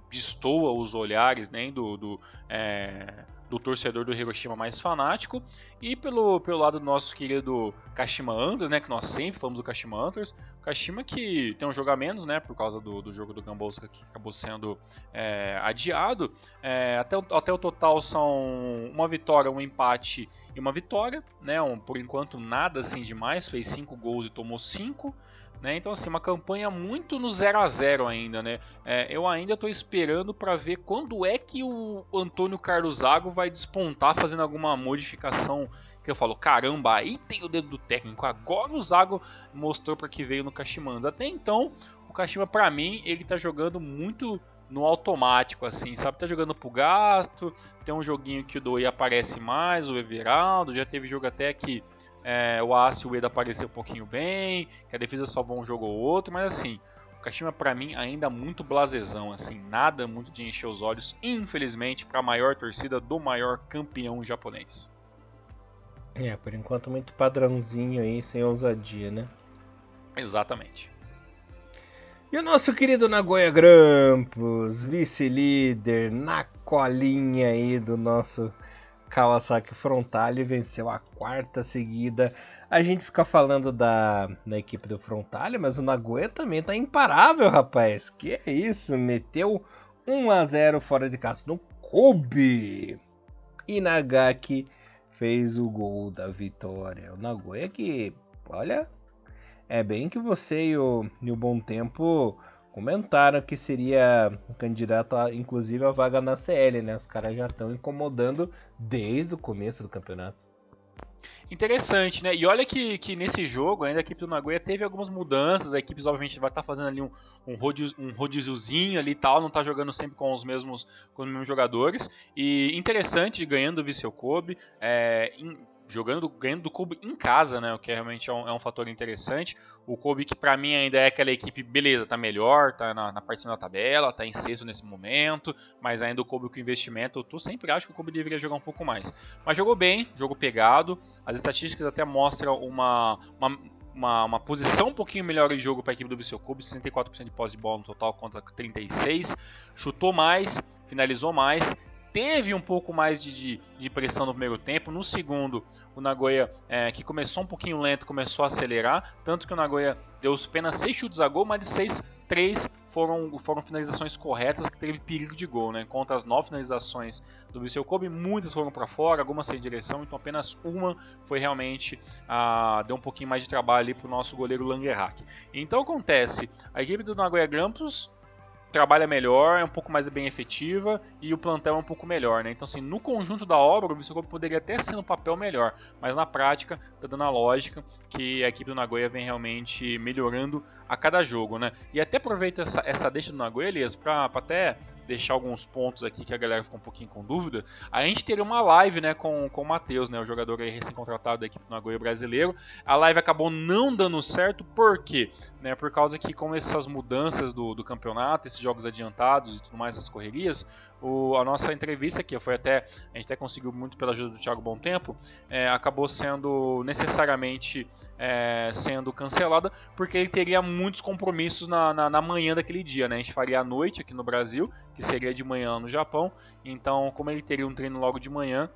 destoa os olhares nem do, do é, do torcedor do Hiroshima mais fanático e pelo, pelo lado do nosso querido Kashima Antlers, né, que nós sempre falamos do Kashima Antlers, Kashima que tem um jogo a menos, né, por causa do, do jogo do Gambolska que acabou sendo é, adiado, é, até, o, até o total são uma vitória, um empate e uma vitória, né, um, por enquanto nada assim demais, fez 5 gols e tomou 5, né? Então, assim, uma campanha muito no 0 a 0 ainda. Né? É, eu ainda estou esperando para ver quando é que o Antônio Carlos Zago vai despontar fazendo alguma modificação. Que eu falo, caramba, aí tem o dedo do técnico. Agora o Zago mostrou para que veio no Kashimanos. Até então, o Kashima, para mim, ele está jogando muito no automático, assim, sabe? Tá jogando pro gasto. Tem um joguinho que o Doi aparece mais, o Everaldo. Já teve jogo até que é, o Ace e o Eda apareceu um pouquinho bem, que a defesa salvou um jogo ou outro, mas assim, o Kashima para mim ainda muito blasezão, assim, nada muito de encher os olhos, infelizmente, para a maior torcida do maior campeão japonês. É, por enquanto muito padrãozinho aí, sem ousadia, né? Exatamente. E o nosso querido Nagoya Grampus, vice-líder, na colinha aí do nosso Kawasaki Frontale, venceu a quarta seguida. A gente fica falando da, da equipe do Frontale, mas o Nagoya também tá imparável, rapaz. Que é isso? Meteu 1 a 0 fora de casa no Kobe. E Nagaki fez o gol da vitória. O Nagoya que, olha, é bem que você e o, e o Bom Tempo comentaram que seria candidato, a, inclusive, a vaga na CL, né? Os caras já estão incomodando desde o começo do campeonato. Interessante, né? E olha que, que nesse jogo ainda a equipe do Nagoya teve algumas mudanças. A equipe obviamente vai estar tá fazendo ali um, um, um rodíziozinho ali e tal, não está jogando sempre com os mesmos com os mesmos jogadores. E interessante, ganhando o Viseu Kobe. É, jogando ganhando do Kobe em casa, né? O que realmente é um, é um fator interessante. O Kobe que para mim ainda é aquela equipe, beleza, tá melhor, tá na, na parte da tabela, tá em sexto nesse momento, mas ainda o Kobe com investimento, tu sempre acho que o Kobe deveria jogar um pouco mais. Mas jogou bem, jogo pegado. As estatísticas até mostram uma, uma uma, uma, posição um pouquinho melhor de jogo para a equipe do Viseu Kobe, 64% de posse de bola no total contra 36, chutou mais, finalizou mais, teve um pouco mais de, de, de, pressão no primeiro tempo. No segundo, o Nagoya, é, que começou um pouquinho lento, começou a acelerar. Tanto que o Nagoya deu apenas 6 chutes a gol, mas de 6, 3 foram, foram finalizações corretas que teve perigo de gol. Né? Contra as 9 finalizações do Viseu Kobe, muitas foram para fora, algumas sem direção, então apenas uma foi realmente. Ah, deu um pouquinho mais de trabalho para o nosso goleiro Langerhack. Então acontece, a equipe do Nagoya Grampus trabalha melhor, é um pouco mais bem efetiva e o plantel é um pouco melhor, né? Então, assim, no conjunto da obra, o Viscopo poderia até ser um papel melhor, mas na prática, tá dando a lógica que a equipe do Nagoya vem realmente melhorando a cada jogo, né? E até aproveito essa, essa deixa do Nagoya, Elias, para até deixar alguns pontos aqui que a galera ficou um pouquinho com dúvida. A gente teria uma live, né, com, com o Matheus, né, o jogador recém-contratado da equipe do Nagoya brasileiro. A live acabou não dando certo, por quê? Né, por causa que com essas mudanças do, do campeonato, esses jogos adiantados e tudo mais, as correrias, o, a nossa entrevista aqui, foi até, a gente até conseguiu muito pela ajuda do Thiago Bom Tempo, é, acabou sendo necessariamente é, sendo cancelada, porque ele teria muitos compromissos na, na, na, manhã daquele dia, né? A gente faria à noite aqui no Brasil, que seria de manhã no Japão, então como ele teria um treino logo de manhã,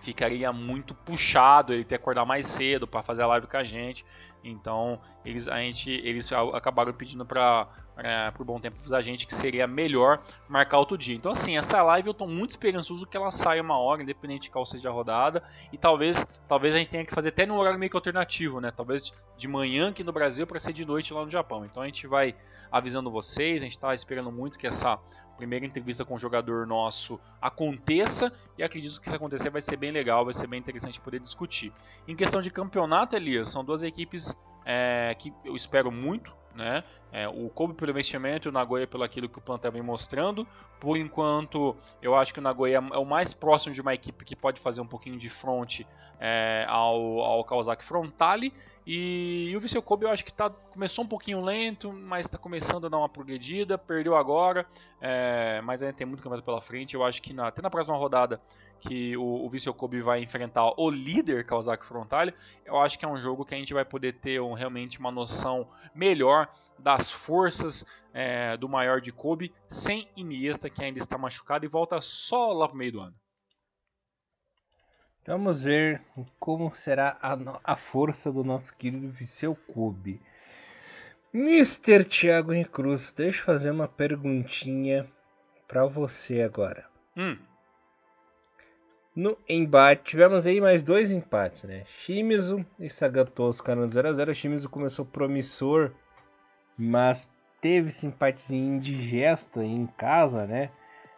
ficaria muito puxado ele ter que acordar mais cedo para fazer a live com a gente. Então eles, a gente, eles acabaram pedindo para é, por bom tempo a gente que seria melhor marcar outro dia. Então assim, essa live eu estou muito esperançoso que ela saia uma hora, independente de qual seja a rodada. E talvez, talvez a gente tenha que fazer até num horário meio que alternativo, né? Talvez de manhã aqui no Brasil para ser de noite lá no Japão. Então a gente vai avisando vocês, a gente está esperando muito que essa primeira entrevista com o jogador nosso aconteça e acredito que se acontecer vai ser bem legal, vai ser bem interessante poder discutir. Em questão de campeonato, Elias, são duas equipes é, que eu espero muito né? É, o Kobe pelo investimento o Nagoya pelo aquilo que o plantel vem mostrando. Por enquanto, eu acho que o Nagoya é o mais próximo de uma equipe que pode fazer um pouquinho de front é, ao, ao Kawasaki Frontale. E, e o Viseu Kobe eu acho que tá, começou um pouquinho lento, mas está começando a dar uma progredida. Perdeu agora, é, mas ainda tem muito campeonato pela frente. Eu acho que na, até na próxima rodada que o, o Viseu Kobe vai enfrentar o líder Kawasaki Frontale, eu acho que é um jogo que a gente vai poder ter um, realmente uma noção melhor das forças é, do maior de Kobe, sem Iniesta, que ainda está machucado e volta só lá para o meio do ano. Vamos ver como será a, a força do nosso querido Viseu Kobe. Mr. Thiago Recruz, deixa eu fazer uma perguntinha para você agora. Hum. No embate, tivemos aí mais dois empates, né? Shimizu e Sagan ficaram 0x0. Shimizu começou promissor mas teve esse empatezinho indigesto em casa, né?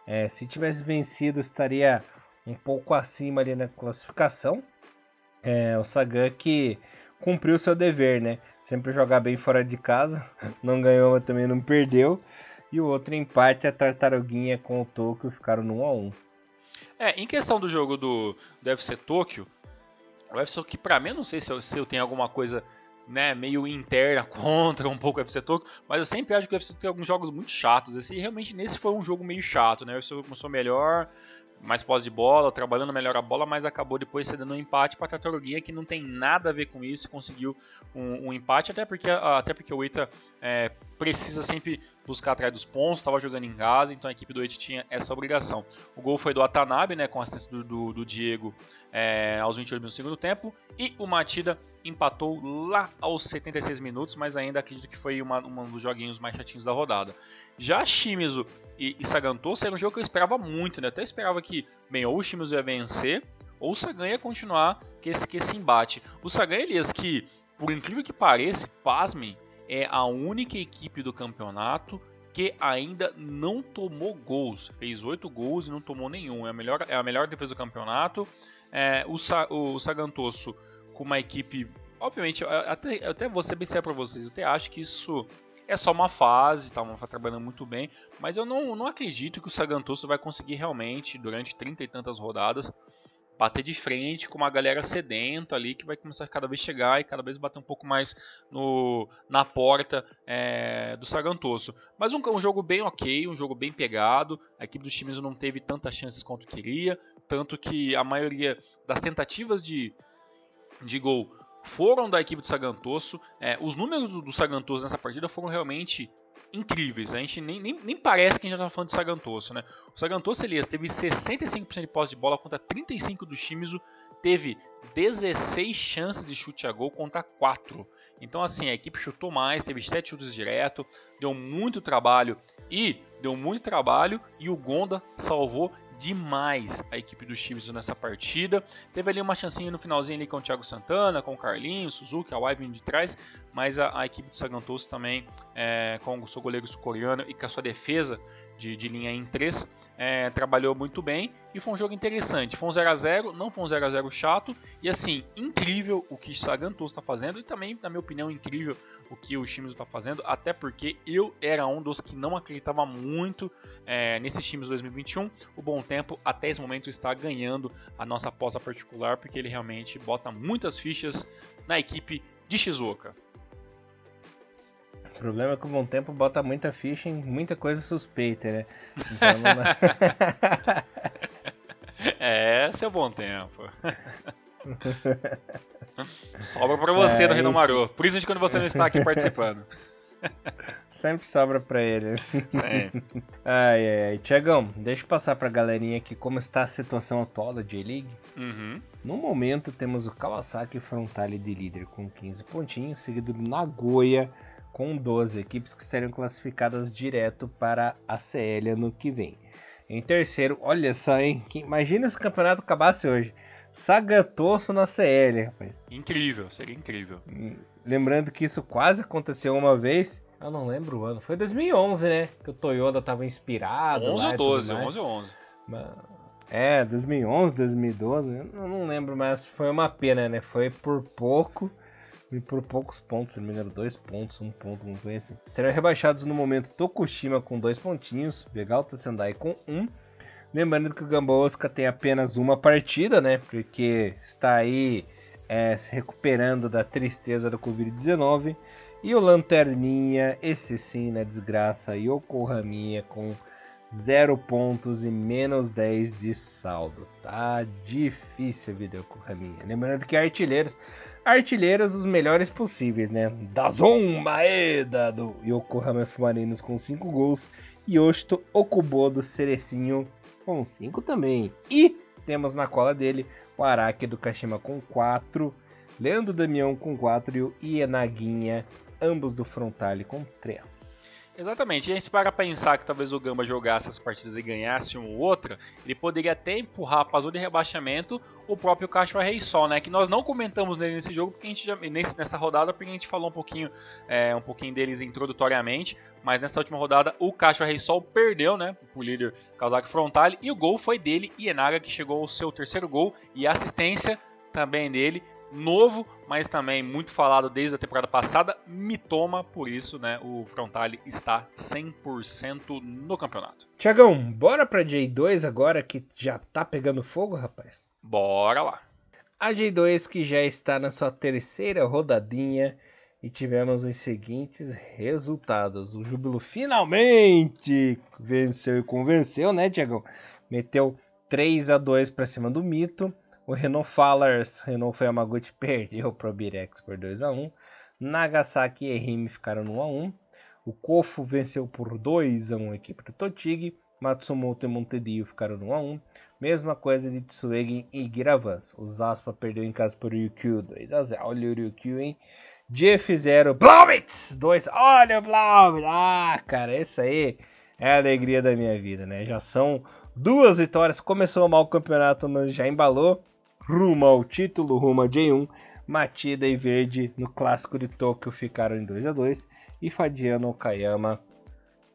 É, se tivesse vencido, estaria um pouco acima ali na classificação. É, o Sagan que cumpriu seu dever, né? Sempre jogar bem fora de casa, [LAUGHS] não ganhou, mas também não perdeu. E o outro empate, a Tartaruguinha com o Tokyo ficaram no 1x1. É, em questão do jogo do, do UFC Tokyo, o UFC Tokyo, pra mim, não sei se eu, se eu tenho alguma coisa né, meio interna [LAUGHS] contra um pouco o FC Tokyo, mas eu sempre acho que o FC tem alguns jogos muito chatos. Esse realmente nesse foi um jogo meio chato, né? O UFC começou melhor, mais posse de bola, trabalhando melhor a bola, mas acabou depois cedendo um empate para a Tartaruguinha, que não tem nada a ver com isso, conseguiu um, um empate, até porque, até porque o Ita é, precisa sempre buscar atrás dos pontos, estava jogando em casa, então a equipe do Ita tinha essa obrigação. O gol foi do Atanabe, né, com assistência do, do, do Diego é, aos 28 minutos do segundo tempo, e o Matida empatou lá aos 76 minutos, mas ainda acredito que foi uma, um dos joguinhos mais chatinhos da rodada. Já Shimizu e, e Sagantoso era um jogo que eu esperava muito, né? Até esperava que, bem, ou o Shimizu ia vencer, ou o Sagan ia continuar com esse, com esse embate. O Sagan, Elias, que, por incrível que pareça, pasmem, é a única equipe do campeonato que ainda não tomou gols. Fez 8 gols e não tomou nenhum. É a melhor, é a melhor defesa do campeonato. É, o, Sa, o Sagantoso com uma equipe. Obviamente, até, até vou ser bem sério para vocês. Eu até acho que isso é só uma fase, tá, tá trabalhando muito bem, mas eu não, não acredito que o Sagantoso vai conseguir realmente, durante 30 e tantas rodadas, bater de frente com uma galera sedenta ali que vai começar cada vez chegar e cada vez bater um pouco mais no, na porta é, do Sagantoso. Mas um, um, jogo bem ok, um jogo bem pegado. A equipe dos times não teve tantas chances quanto queria, tanto que a maioria das tentativas de, de gol foram da equipe do Sagantoso. É, os números do, do Sagantoso nessa partida foram realmente incríveis. A gente nem, nem, nem parece que a gente já está falando de Sagantoso, né? O Sagantoso, Elias, teve 65% de posse de bola contra 35% do Shimizu, teve 16 chances de chute a gol contra 4. Então, assim, a equipe chutou mais, teve 7 chutes direto, deu muito trabalho e deu muito trabalho e o Gonda salvou demais a equipe do Chiefs nessa partida. Teve ali uma chancinha no finalzinho ali com o Thiago Santana, com o Carlinhos, Suzuki, a Ivan de trás, mas a, a equipe do Sagantoso também, é, com o seu goleiro sul-coreano e com a sua defesa de, de linha em 3, é, trabalhou muito bem e foi um jogo interessante. Foi um 0x0, não foi um 0x0 chato e assim, incrível o que Sagantoso está fazendo e também, na minha opinião, incrível o que o Shimizu está fazendo, até porque eu era um dos que não acreditava muito é, nesses times 2021. O Bom Tempo até esse momento está ganhando a nossa aposta particular porque ele realmente bota muitas fichas na equipe de Shizuoka. O problema é que o Bom Tempo bota muita ficha em muita coisa suspeita, né? Então não... [LAUGHS] é, seu Bom Tempo. [LAUGHS] sobra pra você é, no Renomaru, principalmente quando você não está aqui participando. [LAUGHS] Sempre sobra pra ele. Sempre. ai, ai, ai. Tiagão, deixa eu passar pra galerinha aqui como está a situação atual da J-League. Uhum. No momento, temos o Kawasaki Frontale de líder com 15 pontinhos, seguido do Nagoya com 12 equipes que serão classificadas direto para a CL ano que vem. Em terceiro, olha só, hein? Imagina se o campeonato acabasse hoje. Sagatoso na CL, rapaz. Incrível, seria incrível. Hum, lembrando que isso quase aconteceu uma vez. Eu não lembro o ano. Foi 2011, né? Que o Toyota tava inspirado. 11 ou 12, 11 ou 11. É, 2011, 2012. Eu não lembro, mas foi uma pena, né? Foi por pouco e por poucos pontos, se não me dois pontos, um ponto, um coisa assim. Serão rebaixados no momento Tokushima com dois pontinhos, Vegalta Sendai com um. Lembrando que o Gamba tem apenas uma partida, né? Porque está aí é, se recuperando da tristeza da Covid-19. E o Lanterninha, esse sim, na desgraça, Yokohaminha com zero pontos e menos 10 de saldo. Tá difícil a vida Yokohaminha. Lembrando que artilheiros artilheiros os melhores possíveis, né? Dazon Maeda do Yokohama Marinos com 5 gols. Yoshito Okubo do Cerecinho com 5 também. E temos na cola dele o Araki do Kashima com 4. Leandro Damião com 4 e o Ienaguinha, ambos do Frontale com 3. Exatamente. E a gente para pensar que talvez o Gamba jogasse as partidas e ganhasse uma ou outra, ele poderia até empurrar para a zona de rebaixamento o próprio Castro Rei Sol, né? Que nós não comentamos nele nesse jogo, porque a gente já, nesse, nessa rodada, porque a gente falou um pouquinho, é, um pouquinho deles introdutoriamente, mas nessa última rodada o Castro Rei Sol perdeu, né? O líder Kawasaki Frontale, e o gol foi dele, Ienaga, que chegou ao seu terceiro gol e assistência também dele novo, mas também muito falado desde a temporada passada, Mitoma, por isso, né, o Frontale está 100% no campeonato. Tiagão, bora pra J2 agora que já tá pegando fogo, rapaz? Bora lá. A J2 que já está na sua terceira rodadinha e tivemos os seguintes resultados. O Júbilo finalmente venceu e convenceu, né, Tiagão? Meteu 3 a 2 para cima do Mito. O Renault Fallers, Renault Yamaguchi [LAUGHS] perdeu para o Birex por 2 a 1. Nagasaki e Rime ficaram no 1 a 1. O Kofu venceu por 2 a 1 a equipe do Totig. Matsumoto e Montedio ficaram no 1 a 1. Mesma coisa de Tsuegen e Giravans. O Zaspa perdeu em casa por Ryukyu 2 a 0. Olha o Ryukyu, hein? Jeff 0, Blaumitz 2. Olha o Blaumitz. Ah, cara, esse aí é a alegria da minha vida, né? Já são duas vitórias. Começou mal o campeonato, mas já embalou. Rumo ao título, rumo a J1. Matida e Verde no clássico de Tóquio ficaram em 2 a 2 e Fadiano Okayama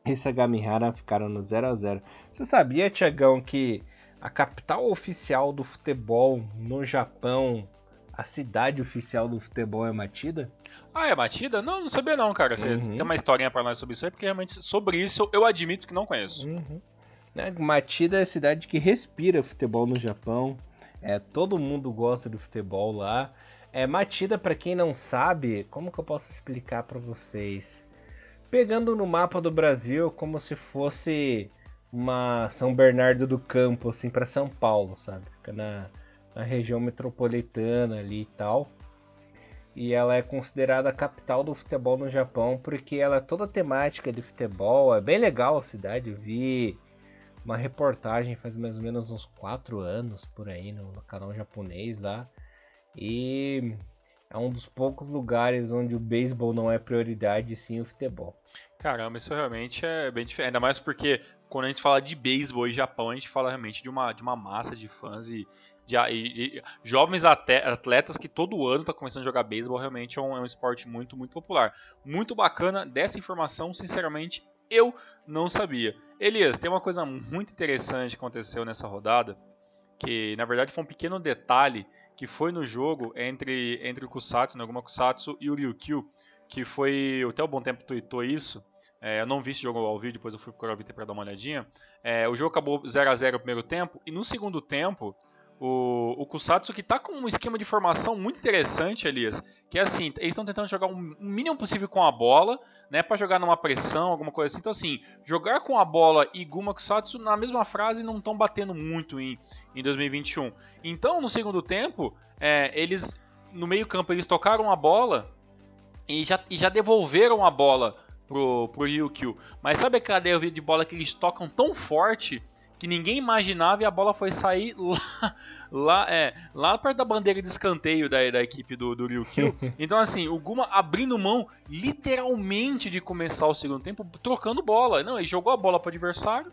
e Sagamihara ficaram no 0 a 0. Você sabia, Tiagão, que a capital oficial do futebol no Japão, a cidade oficial do futebol é Matida? Ah, é Matida? Não, não sabia não, cara. Você uhum. tem uma historinha para nós sobre isso aí, porque realmente sobre isso eu admito que não conheço. Uhum. Né, Matida é a cidade que respira futebol no Japão. É, todo mundo gosta do futebol lá. É Matida, para quem não sabe, como que eu posso explicar para vocês? Pegando no mapa do Brasil como se fosse uma São Bernardo do Campo, assim, para São Paulo, sabe? Fica na, na região metropolitana ali e tal. E ela é considerada a capital do futebol no Japão, porque ela é toda temática de futebol. É bem legal a cidade. Eu vi uma reportagem faz mais ou menos uns 4 anos por aí no, no canal japonês lá. E é um dos poucos lugares onde o beisebol não é prioridade, sim o futebol. Caramba, isso realmente é bem diferente. Ainda mais porque quando a gente fala de beisebol e Japão, a gente fala realmente de uma, de uma massa de fãs e de, de jovens atletas que todo ano estão tá começando a jogar beisebol. Realmente é um, é um esporte muito, muito popular. Muito bacana. Dessa informação, sinceramente, eu não sabia. Elias, tem uma coisa muito interessante que aconteceu nessa rodada, que na verdade foi um pequeno detalhe que foi no jogo entre, entre o Kusatsu, Naguma Kusatsu e o Ryukyu, que foi, até o Bom Tempo tweetou isso, é, eu não vi esse jogo ao vivo, depois eu fui procurar o vídeo para dar uma olhadinha. É, o jogo acabou 0 a 0 no primeiro tempo, e no segundo tempo, o, o Kusatsu que está com um esquema de formação muito interessante, Elias, que é assim, eles estão tentando jogar o mínimo possível com a bola, né, para jogar numa pressão, alguma coisa assim. Então assim, jogar com a bola e Guma Kusatsu na mesma frase não estão batendo muito em, em 2021. Então, no segundo tempo, é, eles no meio campo eles tocaram a bola e já, e já devolveram a bola pro, pro Ryukyu. Mas sabe aquela de bola que eles tocam tão forte que ninguém imaginava e a bola foi sair lá, [LAUGHS] lá, é, lá perto da bandeira de escanteio da, da equipe do, do Ryukyu. [LAUGHS] Então, assim, o Guma abrindo mão literalmente de começar o segundo tempo trocando bola. Não, ele jogou a bola para o adversário,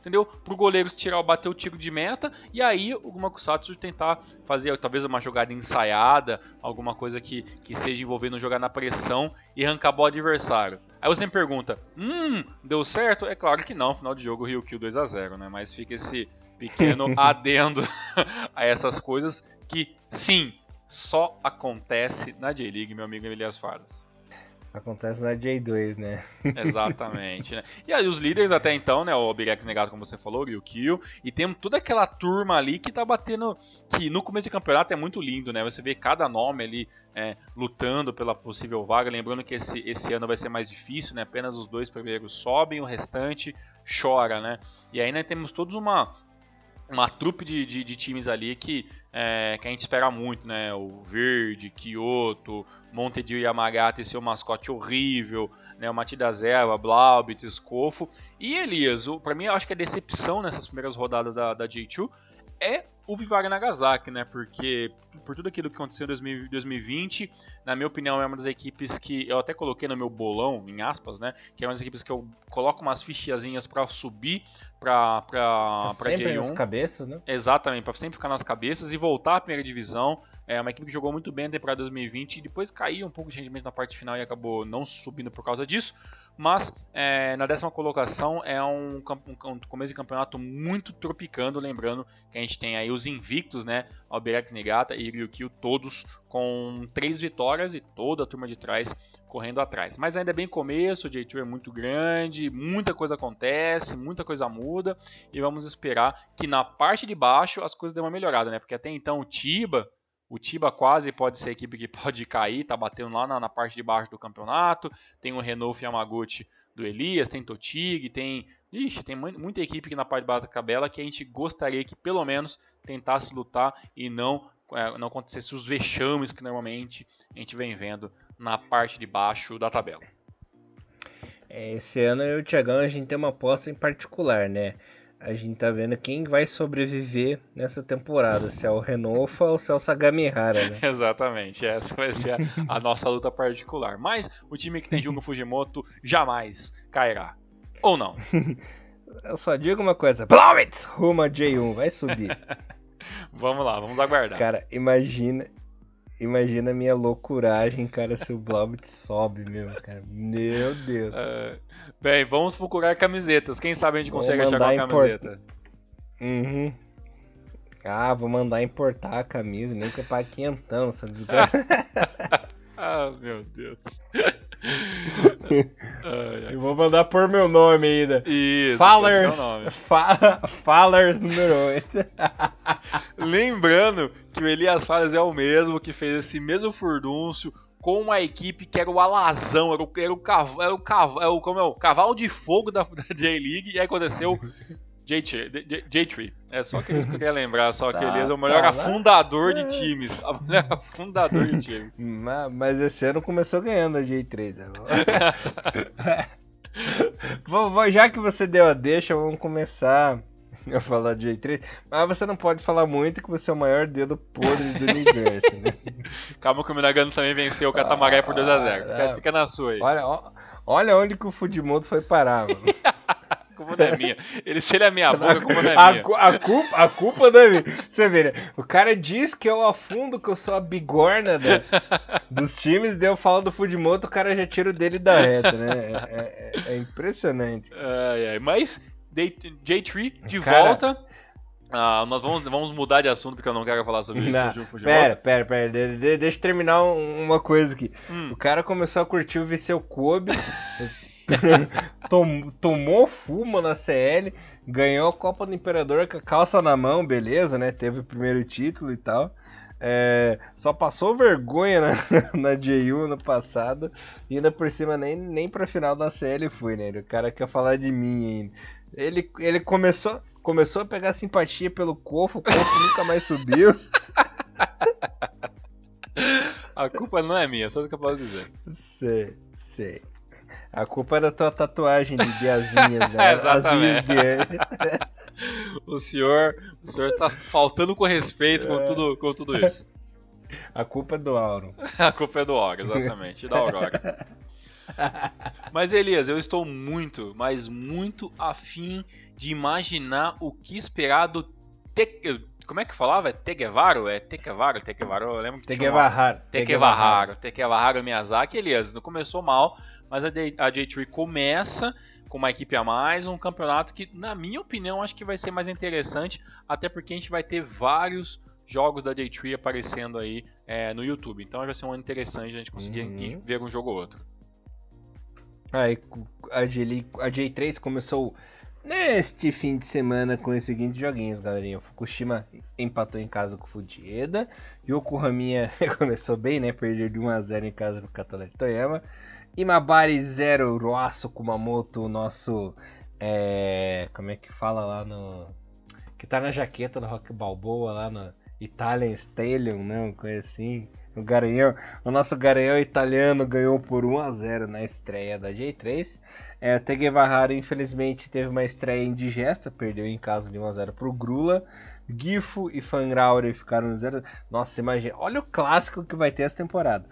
entendeu? Pro goleiro tirar, bater o tiro de meta e aí o Gumakusatsu tentar fazer talvez uma jogada ensaiada, alguma coisa que, que seja envolvendo jogar na pressão e arrancar a bola adversário. Aí você me pergunta, hum, deu certo? É claro que não, final de jogo Rio Kill 2 a 0 né? Mas fica esse pequeno [LAUGHS] adendo [LAUGHS] a essas coisas que sim, só acontece na J-League, meu amigo Elias Faras. Acontece na J2, né? Exatamente, né? E aí os líderes até então, né? O Birex negado, como você falou, o Ryukyu. E tem toda aquela turma ali que tá batendo. Que no começo de campeonato é muito lindo, né? Você vê cada nome ali é, lutando pela possível vaga. Lembrando que esse, esse ano vai ser mais difícil, né? Apenas os dois primeiros sobem, o restante chora, né? E aí né, temos todos uma, uma trupe de, de, de times ali que é, que a gente espera muito, né? O Verde, Kyoto, Montedio Yamagata seu mascote horrível, né? O Matida Zerva, Blaubitz, Scofo. E Elias, para mim eu acho que a decepção nessas primeiras rodadas da, da J2 é o Vivari Nagasaki, né? Porque por tudo aquilo que aconteceu em 2020, na minha opinião, é uma das equipes que eu até coloquei no meu bolão, em aspas, né? Que é uma das equipes que eu coloco umas fichiazinhas para subir pra, pra, pra sempre J1. nas cabeças, né? Exatamente, para sempre ficar nas cabeças e voltar à primeira divisão. É uma equipe que jogou muito bem na temporada 2020 e depois caiu um pouco de rendimento na parte final e acabou não subindo por causa disso. Mas é, na décima colocação é um, um, um, começo de campeonato muito tropicando, lembrando que a gente tem aí os invictos, né? Alberex Negata e Ryukyu, todos com três vitórias e toda a turma de trás correndo atrás. Mas ainda é bem começo, o J2 é muito grande, muita coisa acontece, muita coisa muda e vamos esperar que na parte de baixo as coisas dêem uma melhorada, né? Porque até então o Tiba, O Tiba quase pode ser a equipe que [LAUGHS] pode cair, tá batendo lá na, na parte de baixo do campeonato. Tem o Renault Yamaguchi do Elias, tem Totig, tem. Ixi, tem muita equipe aqui na parte de baixo da tabela que a gente gostaria que pelo menos tentasse lutar e não, não acontecesse os vexames que normalmente a gente vem vendo na parte de baixo da tabela. É, esse ano eu e o Thiagão a gente tem uma aposta em particular, né? A gente tá vendo quem vai sobreviver nessa temporada, se é o Renofa ou se é o Sagamihara, né? [LAUGHS] Exatamente, essa vai ser a, a, nossa luta particular. Mas o time que tem Jungo Fujimoto jamais cairá. Ou não? [LAUGHS] Eu só digo uma coisa: Blowitz rumo a J1, vai subir. [LAUGHS] vamos lá, vamos aguardar. Cara, imagina, Imagina a minha loucuragem, cara, se o Blobbit sobe mesmo, cara. Meu Deus. Uh, bem, vamos procurar camisetas. Quem sabe a gente consegue achar uma camiseta. Uhum. Ah, vou mandar importar a camisa, nem que é pra quinhentão, essa [LAUGHS] desgraça. ah, meu Deus. Eu vou mandar por meu nome ainda. Isso, Fallers, Fa [LAUGHS] Fallers número 8. [LAUGHS] Lembrando que o Elias Fallers é o mesmo que fez esse mesmo furdúncio com uma equipe que era o alazão, era o, era o, cav, era o, era o, como é, o cavalo de fogo da, [LAUGHS] da J-League e aí aconteceu J-Tree. É só que eles queriam lembrar, só que [LAUGHS] tá, ele é o melhor tá, afundador de times. O melhor [LAUGHS] afundador de times. Mas esse ano começou ganhando a J3. Né? [LAUGHS] Já que você deu a deixa, vamos começar a falar de J3. Mas você não pode falar muito que você é o maior dedo podre do universo, né? Calma que o Minagano também venceu o Catamaré por 2x0. Fica, fica, na sua aí. Olha, olha onde que o Fudimoto foi parar, mano. A culpa não é minha. Ele, se ele é minha boca, a culpa não é [LAUGHS] minha. A, a, culpa, a culpa não é minha. Você vê, né? O cara diz que eu afundo, que eu sou a bigorna da, [LAUGHS] dos times, daí eu falo do Fudimoto, o cara já tira o dele da reta, né? É, é, é impressionante. Ai, ai. Mas, J3 de cara... volta. Ah, nós vamos, vamos mudar de assunto porque eu não quero falar sobre não, isso. Fujimoto. Pera, pera, pera. De, de, deixa eu terminar uma coisa aqui. Hum. O cara começou a curtir o Viseu Kobe. [LAUGHS] [LAUGHS] Tom, tomou fumo na CL, ganhou a Copa do Imperador com a calça na mão, beleza, né? Teve o primeiro título e tal. É, só passou vergonha na, [LAUGHS] na J1 no passado e ainda por cima nem, nem pra final da CL foi, né? O cara quer falar de mim ainda. Ele, ele começou, começou a pegar simpatia pelo Cofo, o Cofo nunca mais subiu. [LAUGHS] A culpa não é minha, só o que eu posso dizer. Sei, sei. A culpa é da tua tatuagem de guiazinhas, [LAUGHS] né? Exatamente. [LAUGHS] o senhor, o senhor está faltando com respeito com tudo, com tudo isso. A culpa é do Auro. [LAUGHS] A culpa é do Auro, exatamente, da Aurora. Mas Elias, eu estou muito, mas muito afim de imaginar o que esperar do te... Como é que falava? É Tegevaro? É Tekevaro? Tekevaro, eu lembro que Tekevaharo. Tekevaharo. Tekevaharo Miyazaki. Elias, não começou mal, mas a J3 começa com uma equipe a mais, um campeonato que, na minha opinião, acho que vai ser mais interessante, até porque a gente vai ter vários jogos da J3 aparecendo aí é, no YouTube. Então vai ser um ano interessante a gente conseguir uhum. ver um jogo ou outro. Aí, a, J, a J3 começou neste fim de semana com os seguintes joguinhos, galerinha. Fukushima empatou em casa com o Fujieda. Yokohama [LAUGHS] começou bem, né? Perdeu de 1x0 em casa pro Catalete Toyama. Imabari 0, Roasso Kumamoto, o nosso. É, como é que fala lá no. Que tá na jaqueta do Rock Balboa lá no Italian Stallion, né? Uma coisa assim. O Garanhão, o nosso Garanhão italiano ganhou por 1 a 0 na estreia da J3. É, Teguevahara, infelizmente, teve uma estreia indigesta, perdeu em casa de 1 a 0 pro Grula. Gifo e Fangrauri ficaram no 0. Nossa, imagina, olha o clássico que vai ter essa temporada.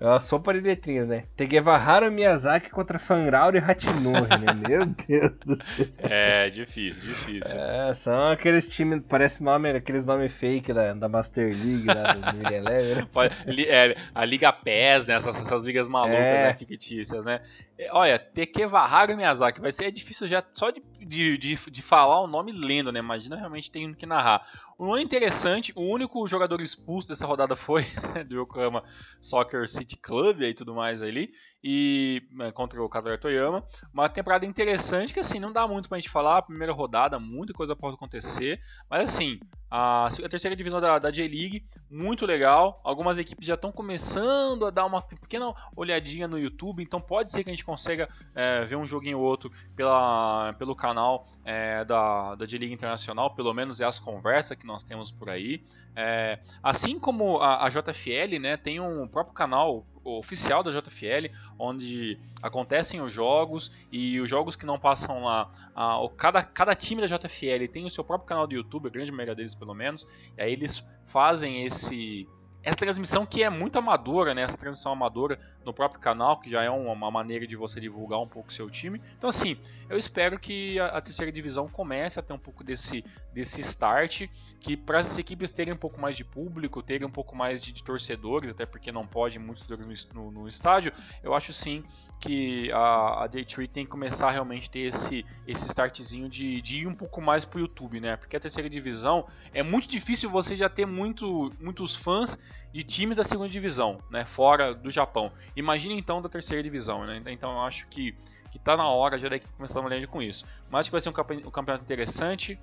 É sopa de letrinhas, né? Tegevahara Miyazaki contra Fangrauri e Hatinori, né? [LAUGHS] Meu Deus do céu. É, difícil, difícil. É, são aqueles times, parece nome, aqueles nomes fake da, da Master League, da, do Eleven. Né? [LAUGHS] é, a Liga PES, né? Essas, essas ligas malucas, é. né? Fictícias, né? É, olha, Tekevahara Miyazaki vai ser é difícil já só de, de, de, de falar o nome lendo, né? Imagina realmente tem que narrar. Um nome interessante, o único jogador expulso dessa rodada foi [LAUGHS] né, do Yokohama Soccer City Club e tudo mais ali. E é, contra o Kazuyuki Toyama. Uma temporada interessante que assim não dá muito pra gente falar. Primeira rodada, muita coisa pode acontecer, mas assim a, a terceira divisão da, da J-League, muito legal. Algumas equipes já estão começando a dar uma pequena olhadinha no YouTube, então pode ser que a gente consiga é, ver um joguinho ou outro pela, pelo canal é, da, da J-League Internacional, pelo menos é as conversas que nós temos por aí. É, assim como a, a JFL né, tem um próprio canal oficial da JFL, onde acontecem os jogos e os jogos que não passam lá, a, cada, cada time da JFL tem o seu próprio canal do YouTube, a grande maioria deles pelo menos, e aí eles fazem esse essa transmissão que é muito amadora, né? Essa transmissão amadora no próprio canal, que já é uma maneira de você divulgar um pouco o seu time. Então, assim, eu espero que a, terceira divisão comece a ter um pouco desse, desse start, que para as equipes terem um pouco mais de público, terem um pouco mais de, de torcedores, até porque não pode muitos torcedores no, no, estádio, eu acho sim que a, a Day Tree tem que começar a realmente ter esse, esse startzinho de, de ir um pouco mais pro YouTube, né? Porque a terceira divisão é muito difícil você já ter muito, muitos fãs de times da segunda divisão, né, fora do Japão. Imagine então da terceira divisão, né? Então eu acho que que tá na hora já daqui começar a uma com isso. Mas acho que vai ser um campeonato interessante.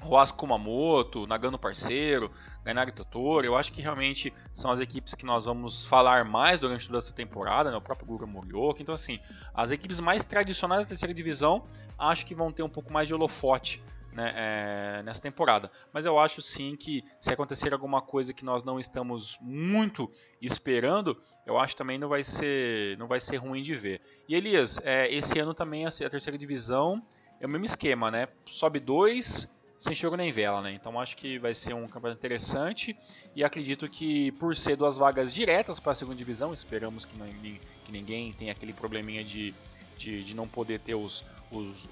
Roas Kumamoto, Nagano Parceiro, Gainari Totoro, eu acho que realmente são as equipes que nós vamos falar mais durante toda essa temporada, né? o próprio Gura Morioka. Então, assim, as equipes mais tradicionais da terceira divisão acho que vão ter um pouco mais de holofote né, é, nessa temporada. Mas eu acho sim que se acontecer alguma coisa que nós não estamos muito esperando, eu acho também não vai ser, não vai ser ruim de ver. E Elias, é, esse ano também a, a terceira divisão é o mesmo esquema, né? Sobe dois, sem jogo nem vela, né? Então acho que vai ser um campeonato interessante e acredito que por ser duas vagas diretas para a segunda divisão, esperamos que, não, que ninguém tenha aquele probleminha de, de, de não poder ter os, os,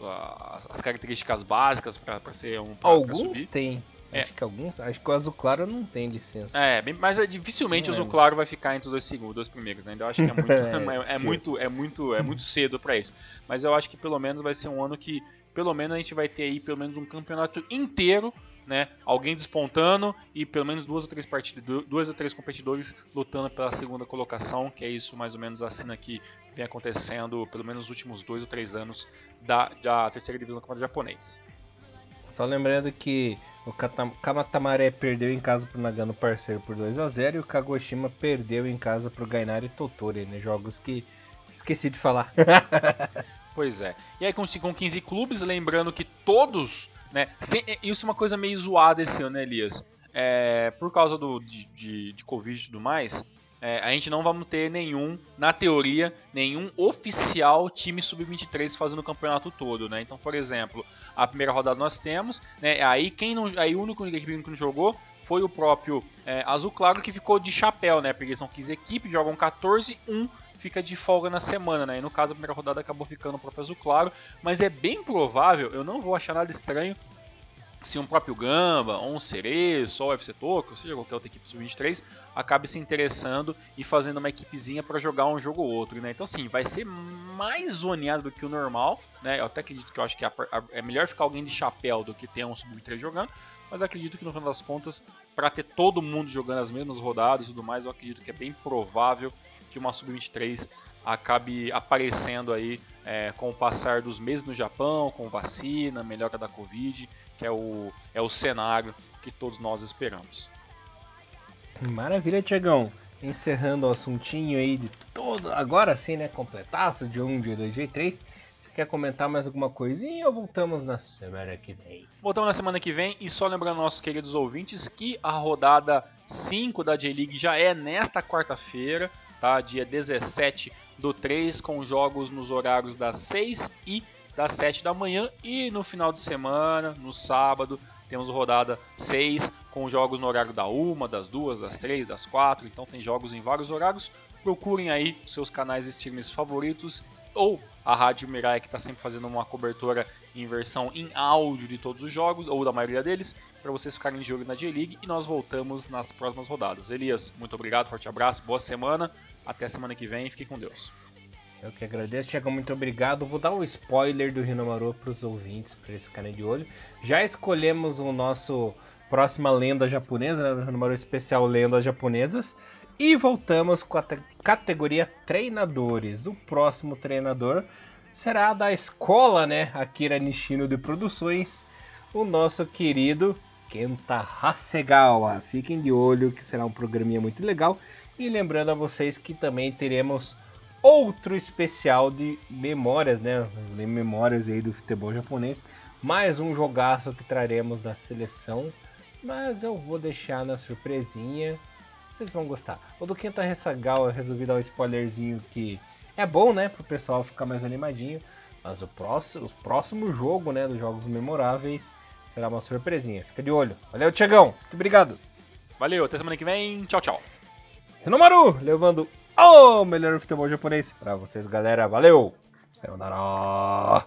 as características básicas para ser um. Pra, alguns pra tem. É. Acho que alguns. Acho que o azul claro não tem licença. É, bem, mas é, dificilmente não o azul claro vai ficar entre os dois segundos, dois primeiros, né? Então eu acho que é muito, [LAUGHS] [LAUGHS] é, é, muito, é muito, é muito cedo para isso. Mas eu acho que pelo menos vai ser um ano que, pelo menos a gente vai ter aí pelo menos um campeonato inteiro né, alguém despontando e pelo menos duas ou três partidas, duas ou três competidores lutando pela segunda colocação, que é isso mais ou menos a cena que vem acontecendo pelo menos nos últimos dois ou três anos da, da terceira divisão do campeonato japonês. Só lembrando que o Kamatamare perdeu em casa pro Nagano Parceiro por 2 a 0 e o Kagoshima perdeu em casa pro Gainari Totori, né? Jogos que esqueci de falar. [LAUGHS] pois é. E aí com, com 15 clubes, lembrando que todos né? Sem, isso é uma coisa meio zoada esse ano, né, Elias? É, por causa do, de, de, de Covid e tudo mais, é, a gente não vamos ter nenhum, na teoria, nenhum oficial time sub-23 fazendo o campeonato todo, né? Então, por exemplo, a primeira rodada nós temos, né? Aí quem não, aí o único que não jogou foi o próprio é, Azul Claro que ficou de chapéu, né? Porque são 15 equipes, jogam 14, 1 fica de folga na semana, né? E no caso a primeira rodada acabou ficando o próprio Azul Claro, mas é bem provável, eu não vou achar nada estranho se um próprio Gamba, ou um Cereço, ou o UFC Tokyo, ou seja, qualquer outra equipe sub-23, acabe se interessando e fazendo uma equipezinha para jogar um jogo ou outro, né? Então, assim, vai ser mais zoneado do que o normal, né? Eu até acredito que eu acho que é melhor ficar alguém de chapéu do que ter um sub-23 jogando, mas acredito que no final das contas, para ter todo mundo jogando as mesmas rodadas e tudo mais, eu acredito que é bem provável que uma sub-23 acabe aparecendo aí é, com o passar dos meses no Japão, com vacina, melhora da Covid, que é o, é o cenário que todos nós esperamos. Maravilha, Tiagão. Encerrando o assuntinho aí de todo. Agora sim, né? Completaço de 1, de 2, de 3. Você quer comentar mais alguma coisinha ou voltamos na semana que vem? Voltamos na semana que vem e só lembrando nossos queridos ouvintes que a rodada 5 da J-League já é nesta quarta-feira tá? Dia 17 do 3, com jogos nos horários das 6 e das 7 da manhã. E no final de semana, no sábado, temos rodada 6, com jogos no horário da 1, das 2, das 3, das 4. Então tem jogos em vários horários. Procurem aí seus canais streamers favoritos ou a Rádio Mirai que está sempre fazendo uma cobertura em versão em áudio de todos os jogos, ou da maioria deles, para vocês ficarem de olho na J-League e nós voltamos nas próximas rodadas. Elias, muito obrigado, forte abraço, boa semana, até semana que vem, fique com Deus. Eu que agradeço, Tiago, muito obrigado. Vou dar um spoiler do Rinomaru para os ouvintes, para esse canal de olho. Já escolhemos o nosso próxima lenda japonesa, né? Rinomaru especial Lendas Japonesas. E voltamos com a categoria treinadores. O próximo treinador será da escola, né? Akira Nishino de Produções, o nosso querido Kenta Hasegawa. Fiquem de olho que será um programinha muito legal. E lembrando a vocês que também teremos outro especial de memórias, né? Memórias aí do futebol japonês. Mais um jogaço que traremos da seleção. Mas eu vou deixar na surpresinha. Vocês vão gostar. O do Kenta Hasegawa eu resolvi dar um spoilerzinho que é bom, né? Pro pessoal ficar mais animadinho. Mas o próximo, o próximo jogo, né? Dos jogos memoráveis será uma surpresinha. Fica de olho. Valeu, Tiagão. Muito obrigado. Valeu, até semana que vem. Tchau, tchau. Renomaru, levando o melhor futebol japonês pra vocês, galera. Valeu! Sayonara!